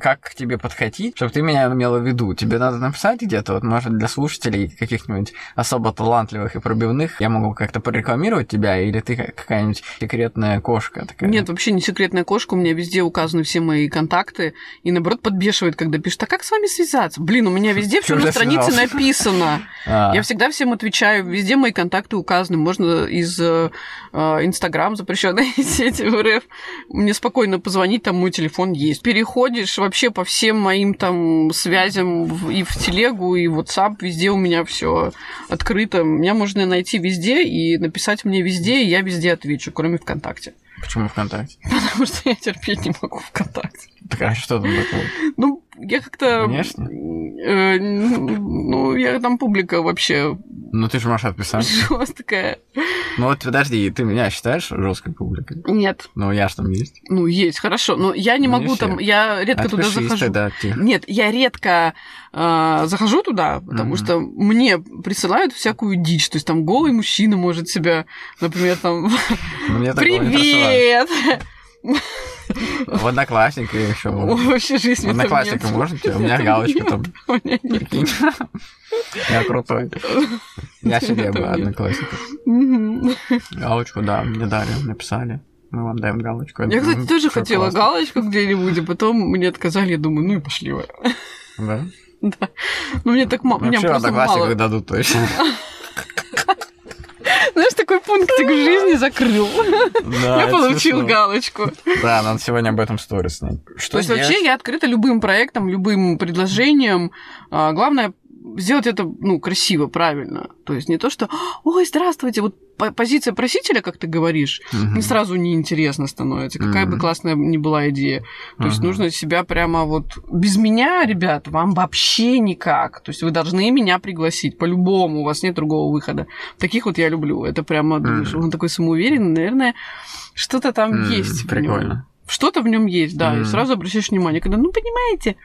как к тебе подходить, чтобы ты меня имела в виду? Тебе надо написать где-то, вот, может, для слушателей каких-нибудь особо талантливых и пробивных, я могу как-то порекламировать тебя, или ты как- какая-нибудь секретная кошка такая? Нет, вообще не секретная кошка, у меня везде указаны все мои контакты, и наоборот подбешивает, когда пишут, а как с вами связаться? Блин, у меня везде все на странице написано. А, Я всегда всем отвечаю, везде мои контакты указаны, можно из э, э, Инстаграм, запрещенной сети в РФ, мне спокойно позвонить, там мой телефон есть. Переходишь вообще по всем моим там связям и в телегу, и в WhatsApp, везде у меня все открыто. Меня можно найти везде и написать мне везде, и я везде отвечу, кроме ВКонтакте. Почему ВКонтакте? Потому что я терпеть не могу ВКонтакте. Так, а что там такого? Ну, я как-то... Внешне? э, ну, я там публика вообще Ну, ты же можешь отписать. жесткая. Ну, вот подожди, ты меня считаешь жесткой публикой? Нет. Ну, я ж там есть. Ну, есть, хорошо. Но я не Ну, могу не там, я редко туда захожу. тогда, тихо. Нет, я редко э, захожу туда, потому что мне присылают всякую дичь. То есть там голый мужчина может себя, например, там Ну. «Привет!» В Одноклассниках еще Вообще жизнь В Одноклассниках можете? У меня галочка там. У меня нет. Прикинь. Я крутой. Я себе бы одноклассников. Мгм. Галочку, да, мне дали, написали. Мы вам даем галочку. Я, кстати, Ну, тоже хотела классно. галочку где-нибудь, а потом мне отказали, я думаю, ну и пошли вы. Да? Да. Ну, мне так мало, Вообще просто мало. дадут точно. Знаешь, такой пунктик в жизни закрыл. Да, Я получил смешно. галочку. Да, надо сегодня об этом сторис снять. То Что есть вообще я открыта любым проектом, любым предложением. А, Главное сделать это, ну, красиво, правильно. То есть не то, что «Ой, здравствуйте!» Вот по- позиция просителя, как ты говоришь, не сразу неинтересно становится, какая бы Мгм. классная ни была идея. То есть Мгм. нужно себя прямо вот... Без меня, ребят, вам вообще никак. То есть вы должны меня пригласить по-любому, у вас нет другого выхода. Таких вот я люблю. Это прямо, думаешь, Мгм. он такой самоуверенный, наверное, что-то там есть. в нём. Прикольно. Что-то в нем есть, да, и Мгм. сразу обращаешь внимание, когда, ну, понимаете.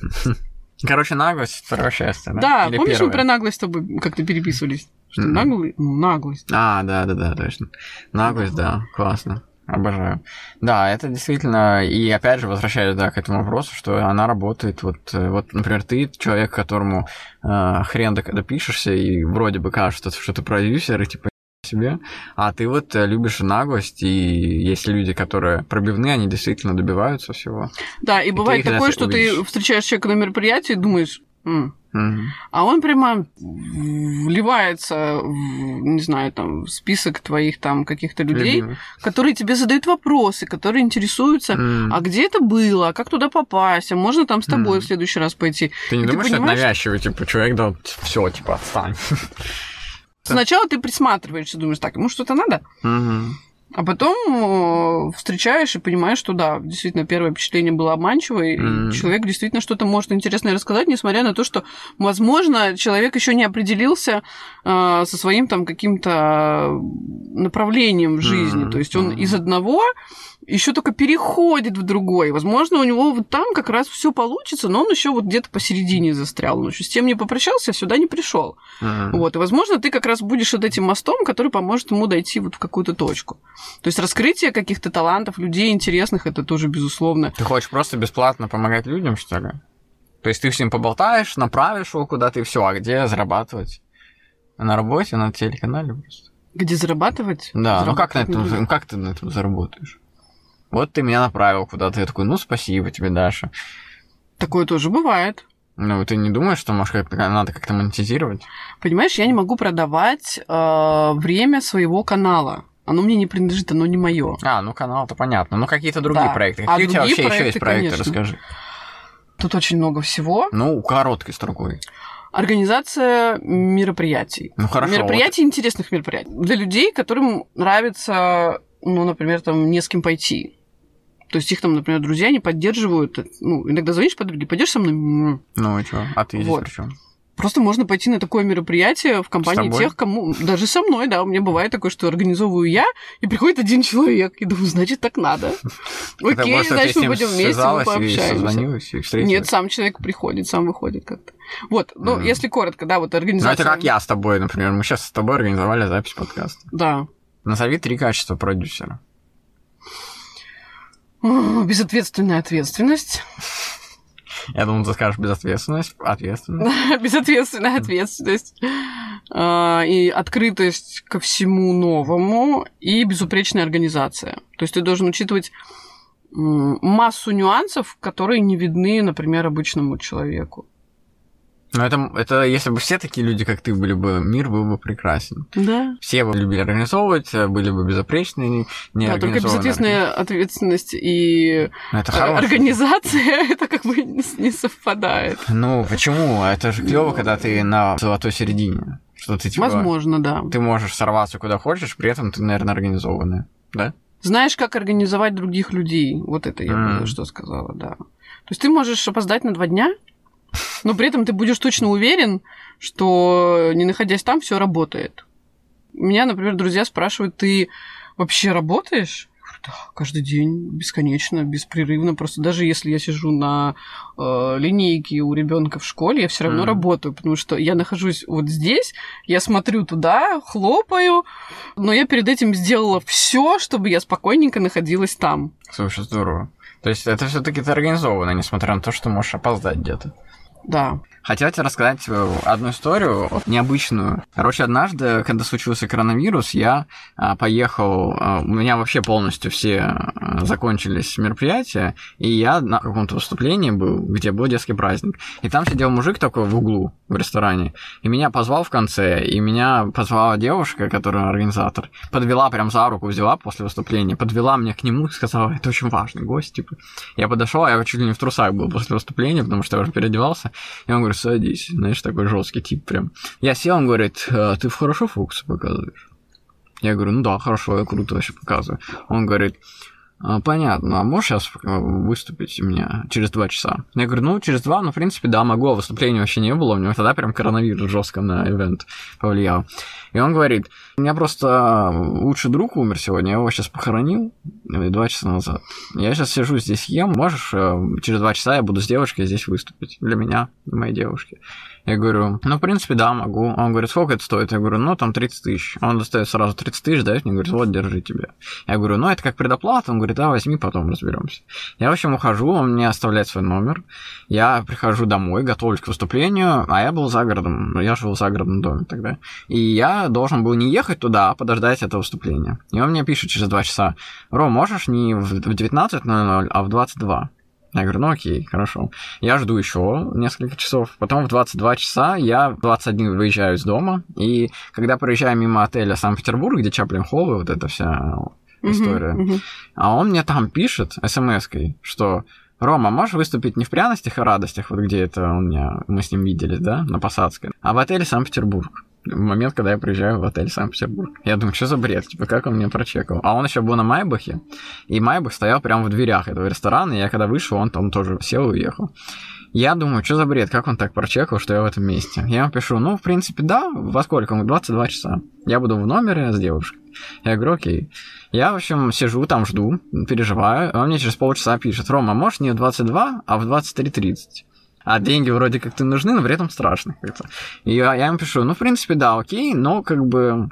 Короче, наглость второе счастье, да? Да, Или помнишь, мы первое? про наглость с тобой как-то переписывались? Что Мгм. наглый? Ну, наглость. А, да, да, да, точно. Наглость, да, классно. Обожаю. Да, это действительно, и опять же, возвращаясь, да, к этому вопросу, что она работает, вот, э, вот например, ты человек, которому э, хрен ты когда пишешься, и вроде бы кажется, что ты продюсер, и типа себе. А ты вот э, любишь наглость, и есть люди, которые пробивные, они действительно добиваются всего. Да, и, И бывает ты такое, что ты увидишь. встречаешь человека на мероприятии и думаешь, «М». Мгм. а он прямо вливается, в, не знаю, там, в список твоих там каких-то людей, Любимых. которые тебе задают вопросы, которые интересуются, М. а где это было, а как туда попасть, а можно там с тобой Мгм. в следующий раз пойти. Ты не и ты думаешь, что это понимаешь- навязчивый, типа, человек, да, все, типа, отстань. Сначала ты присматриваешься, думаешь, так, ему что-то надо, Мгм. а потом э, встречаешь и понимаешь, что да, действительно, первое впечатление было обманчивое, Мгм. и человек действительно что-то может интересное рассказать, несмотря на то, что, возможно, человек еще не определился э, со своим там каким-то направлением в жизни. Мгм. То есть он Мгм. из одного еще только переходит в другой. Возможно, у него вот там как раз все получится, но он еще вот где-то посередине застрял. Он еще с тем не попрощался, а сюда не пришел. Мгм. Вот, и, возможно, ты как раз будешь вот этим мостом, который поможет ему дойти вот в какую-то точку. То есть раскрытие каких-то талантов, людей интересных, это тоже безусловно. Ты хочешь просто бесплатно помогать людям, что ли? То есть ты с ним поболтаешь, направишь его куда-то и все, а где зарабатывать? На работе, на телеканале просто. Где зарабатывать? Да, ну как, на Зарабатывать этом, как ты на этом заработаешь? Вот ты меня направил куда-то, я такой, ну спасибо тебе, Даша. Такое тоже бывает. Ну, ты не думаешь, что, может, как-то надо как-то монетизировать? Понимаешь, я не могу продавать э, время своего канала. Оно мне не принадлежит, оно не мое. А, ну канал-то понятно. Ну, какие-то другие Да. проекты. А Какие у тебя вообще еще проекты, есть проекты, конечно. расскажи. Тут очень много всего. Ну, короткой строкой. Организация мероприятий. Ну, хорошо. мероприятий, интересных мероприятий. Для людей, которым нравится, ну, например, там, не с кем пойти. То есть их там, например, друзья не поддерживают. Ну, иногда звонишь подруге, пойдешь со мной? Ну, и что? А ты здесь Вот. при чём? Просто можно пойти на такое мероприятие в компании тех, кому... Даже со мной, да. У меня бывает такое, что организовываю я, и приходит один человек. И думаю, значит, так надо. Окей, значит, мы будем вместе, мы пообщаемся. Нет, сам человек приходит, сам выходит как-то. Вот, ну, если коротко, да, вот Ну, организация... это как я с тобой, например. Мы сейчас с тобой организовали запись подкаста. Да. Назови три качества продюсера. Безответственная ответственность. Я думал, ты скажешь безответственность, ответственность. Безответственная ответственность. А, И открытость ко всему новому. И безупречная организация. То есть ты должен учитывать массу нюансов, которые не видны, например, обычному человеку. Но это, это если бы все такие люди, как ты, были бы, мир был бы прекрасен. Да. Все бы любили организовывать, были бы безопречные, не Да, только безответственная ответственность и это э, хорошо. организация, это как бы не совпадает. Ну, почему? Это же клево, когда ты на золотой середине. Что ты типа... Возможно, да. Ты можешь сорваться куда хочешь, при этом ты, наверное, организованная. Да? Знаешь, как организовать других людей. Вот это я бы что сказала, да. То есть ты можешь опоздать на два дня, но при этом ты будешь точно уверен, что не находясь там, все работает. Меня, например, друзья спрашивают, ты вообще работаешь? Я говорю, да, каждый день, бесконечно, беспрерывно. Просто даже если я сижу на э, линейке у ребенка в школе, я все равно Мгм. работаю, потому что я нахожусь вот здесь, я смотрю туда, хлопаю, но я перед этим сделала все, чтобы я спокойненько находилась там. Слушай, здорово. То есть это все-таки ты организовано, несмотря на то, что можешь опоздать где-то. Да. Хотел тебе рассказать э, одну историю, необычную. Короче, однажды, когда случился коронавирус, я а, поехал, а, у меня вообще полностью все а, закончились мероприятия, и я на каком-то выступлении был, где был детский праздник. И там сидел мужик такой в углу в ресторане, и меня позвал в конце, и меня позвала девушка, которая организатор, подвела прям за руку, взяла после выступления, подвела меня к нему и сказала, это очень важный гость, типа. Я подошел, я чуть ли не в трусах был после выступления, потому что я уже переодевался. И он говорит, садись. Знаешь, такой жесткий тип прям. Я сел, он говорит, «А, ты хорошо фокусы показываешь? Я говорю, ну да, хорошо, я круто вообще показываю. Он говорит, «А, понятно, а можешь сейчас выступить у меня через два часа? Я говорю, ну, через два, ну, в принципе, да, могу, а выступления вообще не было, у него тогда прям коронавирус жестко на ивент повлиял. И он говорит, у меня просто лучший друг умер сегодня, я его сейчас похоронил э, два часа назад. Я сейчас сижу здесь ем, можешь, э, через два часа я буду с девушкой здесь выступить для меня, для моей девушки. Я говорю, ну, в принципе, да, могу. Он говорит, сколько это стоит? Я говорю, ну, там 30 тысяч. Он достает сразу 30 тысяч, дает мне, говорит, вот, держи тебе. Я говорю, ну, это как предоплата? Он говорит, да, возьми, потом разберемся. Я, в общем, ухожу, он мне оставляет свой номер. Я прихожу домой, готовлюсь к выступлению, а я был за городом. Я жил в загородном доме тогда. И я должен был не ехать туда, а подождать это выступление. И он мне пишет через два часа, Ром, можешь не в 19.00, а в 22? Я говорю, ну окей, хорошо. Я жду еще несколько часов. Потом в 22 часа я в 21 выезжаю из дома. И когда проезжаю мимо отеля Санкт-Петербург, где Чаплин Холл, вот эта вся история, uh-huh, uh-huh. а он мне там пишет смс-кой, что Рома, можешь выступить не в пряностях и радостях, вот где это у меня, мы с ним виделись, да, на Посадской, а в отеле Санкт-Петербург момент, когда я приезжаю в отель Санкт-Петербург. Я думаю, что за бред, типа, как он мне прочекал. А он еще был на Майбахе, и Майбах стоял прямо в дверях этого ресторана, и я когда вышел, он там тоже сел и уехал. Я думаю, что за бред, как он так прочекал, что я в этом месте. Я ему пишу, ну, в принципе, да, во сколько? Он 22 часа. Я буду в номере с девушкой. Я говорю, окей. Я, в общем, сижу там, жду, переживаю. Он мне через полчаса пишет, Рома, можешь не в 22, а в 23.30? А деньги вроде как-то нужны, но при этом страшно. И я, я ему пишу, ну, в принципе, да, окей, но как бы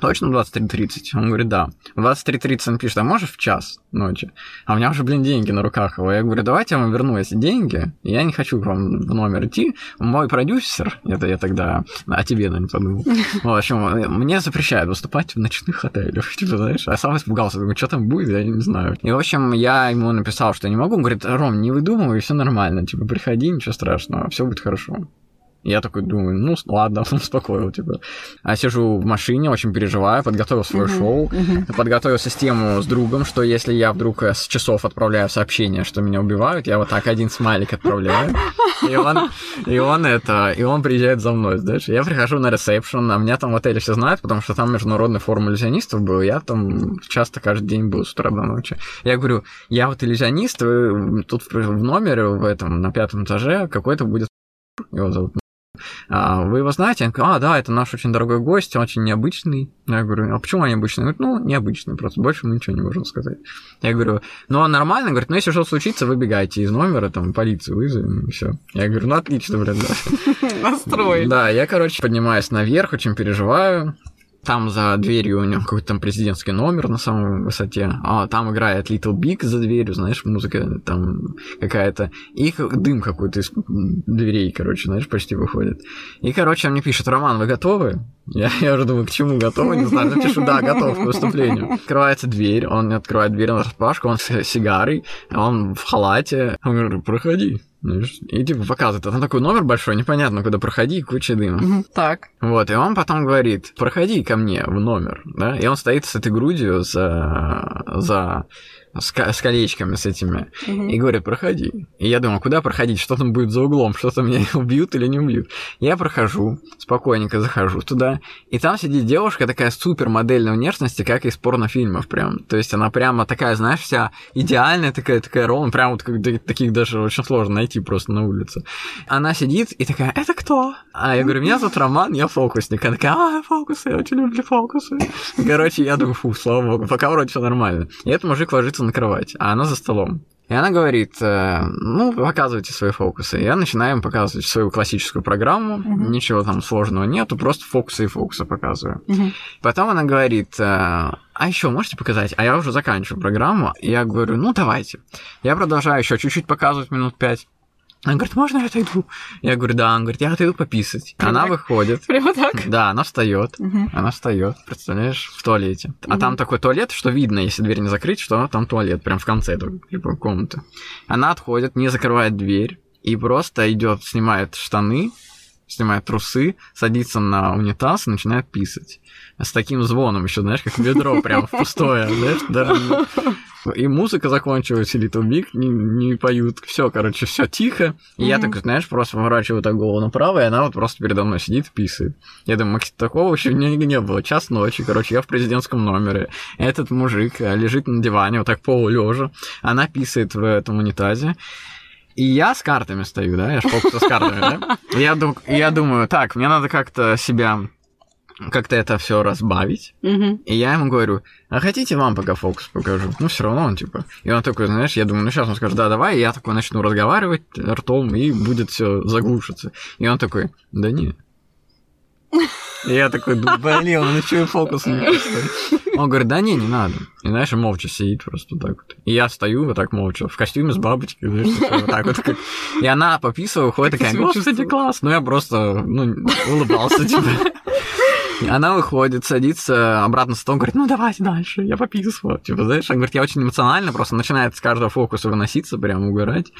Точно 23.30? Он говорит, да. В 23.30 он пишет, а можешь в час ночи? А у меня уже, блин, деньги на руках. Я говорю, давайте я вам верну эти деньги. Я не хочу к вам в номер идти. Мой продюсер, это я тогда о тебе, да, не подумал. В общем, мне запрещают выступать в ночных отелях. Типа, знаешь, я сам испугался. Думаю, что там будет, я не знаю. И, в общем, я ему написал, что не могу. Он говорит, Ром, не выдумывай, все нормально. Типа, приходи, ничего страшного, все будет хорошо. Я такой думаю, ну ладно, успокоил, типа. А сижу в машине, очень переживаю, подготовил свое uh-huh, шоу, uh-huh. подготовил систему с другом, что если я вдруг с часов отправляю сообщение, что меня убивают, я вот так один смайлик отправляю, и он, и он это, и он приезжает за мной, знаешь. Я прихожу на ресепшн, а меня там в отеле все знают, потому что там международный форум иллюзионистов был, я там часто каждый день был с утра до ночи. Я говорю, я вот иллюзионист, тут в номере в этом, на пятом этаже какой-то будет его зовут вы его знаете? А, да, это наш очень дорогой гость, очень необычный. Я говорю, а почему необычный? Он говорит, ну, необычный просто, больше мы ничего не можем сказать. Я говорю, ну, а нормально? Он говорит, ну, если что случится, выбегайте из номера, там, полицию вызовем, и все. Я говорю, ну, отлично, блин, да. Настрой. Да, я, короче, поднимаюсь наверх, очень переживаю. Там за дверью у него какой-то там президентский номер на самой высоте. А там играет Little Big за дверью, знаешь, музыка там какая-то. И дым какой-то из дверей, короче, знаешь, почти выходит. И, короче, он мне пишет, Роман, вы готовы? Я, я уже думаю, к чему готовы, не знаю. Напишу, да, готов к выступлению. Открывается дверь, он открывает дверь на распашку, он с сигарой, он в халате. Он говорит, проходи. И типа показывает, а там такой номер большой, непонятно, куда проходи, куча дыма. Так. Вот, и он потом говорит, проходи ко мне в номер, да, и он стоит с этой грудью за, за с, с колечками с этими, угу. и говорит, проходи. И я думаю, куда проходить, что там будет за углом, что-то меня убьют или не убьют. Я прохожу, спокойненько захожу туда, и там сидит девушка такая супер модельной внешности, как из порнофильмов прям. То есть она прямо такая, знаешь, вся идеальная, такая, такая ровная, прям вот как, таких даже очень сложно найти просто на улице. Она сидит и такая, это кто? А я говорю, меня зовут Роман, я фокусник. Она такая, а, фокусы, я очень люблю фокусы. Короче, я думаю, фу, слава богу, пока вроде все нормально. И этот мужик ложится на кровать, а она за столом. И она говорит, э, ну, показывайте свои фокусы. Я начинаю им показывать свою классическую программу, uh-huh. ничего там сложного нету, просто фокусы и фокусы показываю. Uh-huh. Потом она говорит, э, а еще можете показать? А я уже заканчиваю программу. И я говорю, ну, давайте. Я продолжаю еще чуть-чуть показывать минут пять. Она говорит, можно я отойду? Я говорю, да. Она говорит, я отойду пописать. Прямо она так? выходит. Прямо так? Да, она встает. Угу. Она встает, представляешь, в туалете. Угу. А там такой туалет, что видно, если дверь не закрыть, что там туалет, прям в конце этой типа, комнаты. Она отходит, не закрывает дверь и просто идет, снимает штаны, снимает трусы, садится на унитаз и начинает писать. С таким звоном еще, знаешь, как ведро прям пустое, знаешь, да. И музыка закончилась, и Little Big не, не поют. Все, короче, все тихо. И mm-hmm. я так, знаешь, просто поворачиваю так голову направо, и она вот просто передо мной сидит и писает. Я думаю, такого еще не, не было. Час ночи, короче, я в президентском номере. Этот мужик лежит на диване, вот так полулежа. Она писает в этом унитазе. И я с картами стою, да, я ж с картами, да? Я, дум, я думаю, так, мне надо как-то себя как-то это все разбавить. Мгм. И я ему говорю, а хотите вам пока фокус покажу? Ну, все равно он типа. И он такой, знаешь, я думаю, ну сейчас он скажет, да, давай, и я такой начну разговаривать ртом, и будет все заглушиться. И он такой, да не. И я такой, блин, он еще и фокус не поставит». Он говорит, да не, не надо. И знаешь, молча сидит просто так вот. И я стою вот так молча, в костюме с бабочкой, знаешь, такой вот так вот. как- И она пописывая, уходит такая, господи, чувствовала?» класс. Ну, я просто, ну, улыбался, типа. Она выходит, садится обратно в стол, говорит, ну давайте дальше, я пописываю. Типа, знаешь, она говорит, я очень эмоционально, просто начинает с каждого фокуса выноситься, прям угорать.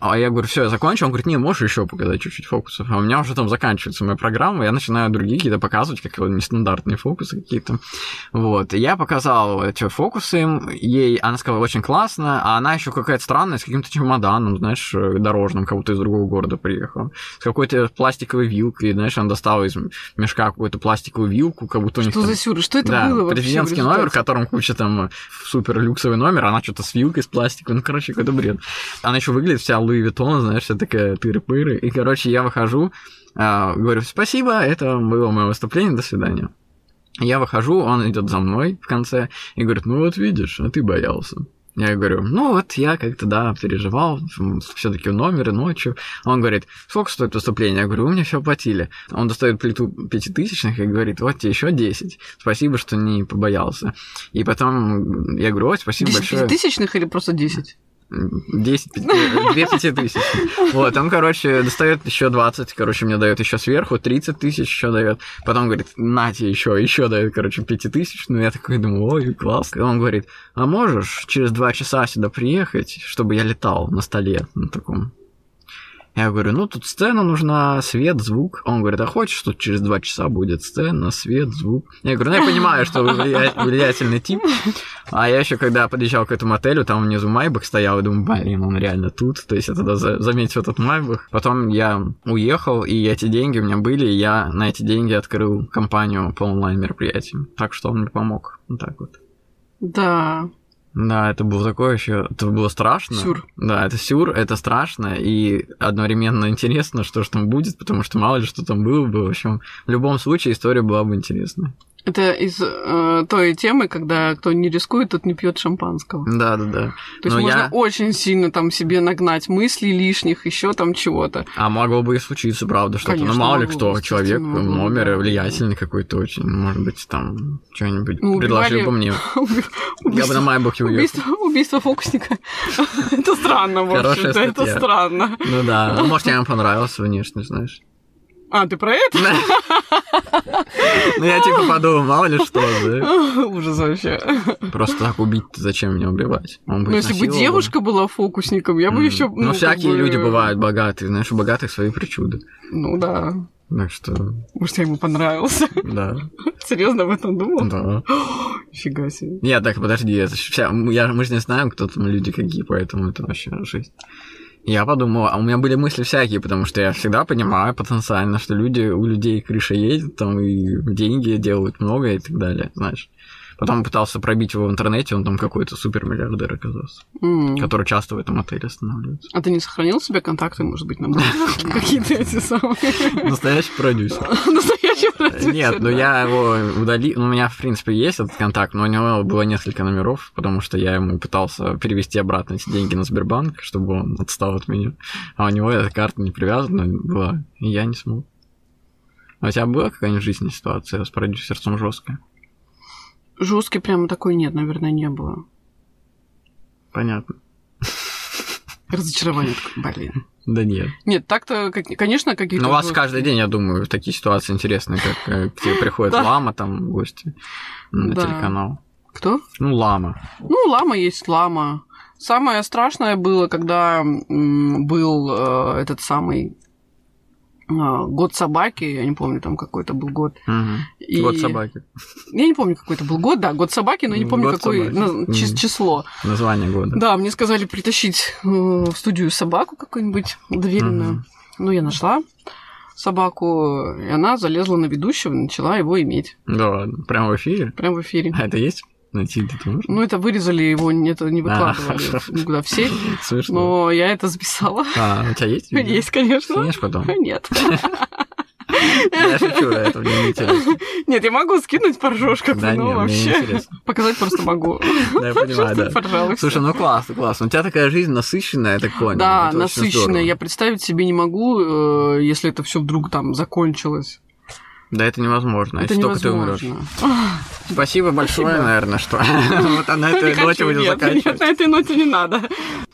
А я говорю, все, я закончил. Он говорит, не, можешь еще показать чуть-чуть фокусов. А у меня уже там заканчивается моя программа, я начинаю другие какие-то показывать, как нестандартные фокусы какие-то. Вот. И я показал эти фокусы им, ей, она сказала, очень классно, а она еще какая-то странная, с каким-то чемоданом, знаешь, дорожным, как будто из другого города приехала. С какой-то пластиковой вилкой, знаешь, она достала из мешка какую-то пластиковую вилку, как будто у них Что там- за сюр? Что это да, было вообще? президентский номер, в котором куча там супер люксовый номер, она что-то с вилкой, с пластиком, ну, короче, какой-то бред. Она еще выглядит вся Луи Виттон, знаешь, вся такая тыры-пыры. И, короче, я выхожу, а, говорю, спасибо, это было мое выступление, до свидания. Я выхожу, он идет за мной в конце и говорит, ну вот видишь, а ты боялся. Я говорю, ну вот я как-то, да, переживал, все-таки номер и ночью. Он говорит, сколько стоит выступление? Я говорю, вы мне все оплатили. Он достает плиту пятитысячных и говорит, вот тебе еще 10. Спасибо, что не побоялся. И потом я говорю, ой, спасибо 10 большое. тысячных или просто 10? 10, 2 пятитысячи. Вот, он, короче, достает еще 20, короче, мне дает еще сверху, 30 тысяч еще дает. Потом говорит, нате еще, еще дает, короче, 5 тысяч. Ну, я такой думаю, ой, класс. И он говорит, а можешь через 2 часа сюда приехать, чтобы я летал на столе на таком? Я говорю, ну тут сцена нужна, свет, звук. Он говорит, а хочешь, что через два часа будет сцена, свет, звук? Я говорю, ну я понимаю, что вы влия- влиятельный тип. А я еще когда подъезжал к этому отелю, там внизу Майбах стоял, и думаю, блин, он реально тут. То есть я тогда за- заметил этот Майбах. Потом я уехал, и эти деньги у меня были, и я на эти деньги открыл компанию по онлайн-мероприятиям. Так что он мне помог. Вот так вот. Да. Да, это было такое еще, это было страшно. Сюр. Да, это сюр, это страшно и одновременно интересно, что же там будет, потому что мало ли что там было бы. В общем, в любом случае история была бы интересная. Это из э, той темы, когда кто не рискует, тот не пьет шампанского. Да, да, да. То есть Но можно я- очень сильно там себе нагнать мыслей лишних, еще там чего-то. А могло бы и случиться, правда, что-то. Конечно, ну, мало ли кто, человек, могло, номер да. влиятельный какой-то очень. Может быть, там что-нибудь Ну, предложил убивали- бы мне. Я бы на Майбахе уехал. убийство, фокусника. Это странно, в общем-то, это странно. Ну да, ну, может, я ему понравился внешне, знаешь. А, ты про это? Ну, я типа подумал, мало ли что, да. Ужас вообще. Просто так убить зачем меня убивать? Ну, если бы девушка была фокусником, я бы еще. Ну, всякие люди бывают богатые, знаешь, у богатых свои причуды. Ну да. Так что, Может, я ему понравился. да, Серьезно об этом думал? да. Нифига себе. Нет, так, подожди, это вся... Я, мы же не знаем, кто там люди какие, поэтому это вообще жизнь. Я подумал, а у меня были мысли всякие, потому что я всегда понимаю потенциально, что люди, у людей крыша едет, там и деньги делают много и так далее, знаешь. Потом пытался пробить его в интернете, он там какой-то супермиллиардер оказался, М. который часто в этом отеле останавливается. А ты не сохранил себе контакты, может быть, на какие-то эти самые Настоящий продюсер. настоящие продюсеры, Нет, ну да. я его удалил. Ну, у меня, в принципе, есть этот контакт, но у него было несколько номеров, потому что я ему пытался перевести обратно эти деньги на Сбербанк, чтобы он отстал от меня. А у него эта карта не привязана была, и я не смог. А у тебя была какая-нибудь жизненная ситуация с продюсерством жесткая? Жесткий прямо такой нет, наверное, не было. Понятно. Разочарование такое, блин. Да нет. Нет, так-то, конечно, какие-то... Ну, у вас жёсткие- каждый день, я думаю, такие ситуации интересные, как э, к тебе приходит лама там в гости на Да. телеканал. Кто? Ну, лама. Ну, лама есть лама. Самое страшное было, когда был э, этот самый год собаки, я не помню, там какой-то был год. Мгм. И- Вот собаки. Я не помню, какой это был год, да, год собаки, но не помню, Год какое на- число. Название года. Да, мне сказали притащить э, в студию собаку какую-нибудь доверенную. Мгм. Ну, я нашла собаку, и она залезла на ведущего и начала его иметь. Да ладно. Прямо в эфире? Прямо в эфире. А это есть? Найти это можно? Ну, это вырезали его, это не А, выкладывали хорошо. никуда в сеть, Смешно. но я это записала. А, у тебя есть? видео? Есть, конечно. Скинешь потом? Нет. Я шучу, это мне не интересно. Нет, я могу скинуть, поржешь, как Да ну, нет, мне не вообще. Показать просто могу. Да, я понимаю, да. Пожалуйста. Слушай, ну классно, классно. У тебя такая жизнь насыщенная, я так понял. Да, Это насыщенная. Я представить себе не могу, э, если это все вдруг там закончилось. Да, это невозможно. это если только ты умрешь. Спасибо большое, наверное, что вот на этой ноте будем нет, нет, заканчивать. на этой ноте не надо.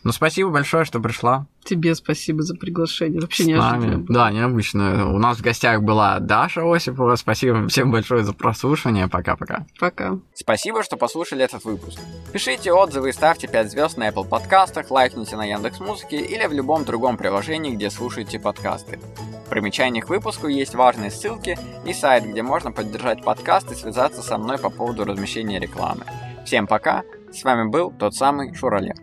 Ну, спасибо большое, что пришла. Тебе спасибо за приглашение. Вообще неожиданно. Да, необычно. У нас в гостях была Даша Осипова. Спасибо всем большое за прослушивание. Пока-пока. Пока. Спасибо, что послушали этот выпуск. Пишите отзывы и ставьте 5 звезд на Apple подкастах, лайкните на Яндекс Музыке или в любом другом приложении, где слушаете подкасты. В примечаниях к выпуску есть важные ссылки и сайт, где можно поддержать подкаст и связаться со мной по поводу размещения рекламы. Всем пока, с вами был тот самый Шурале.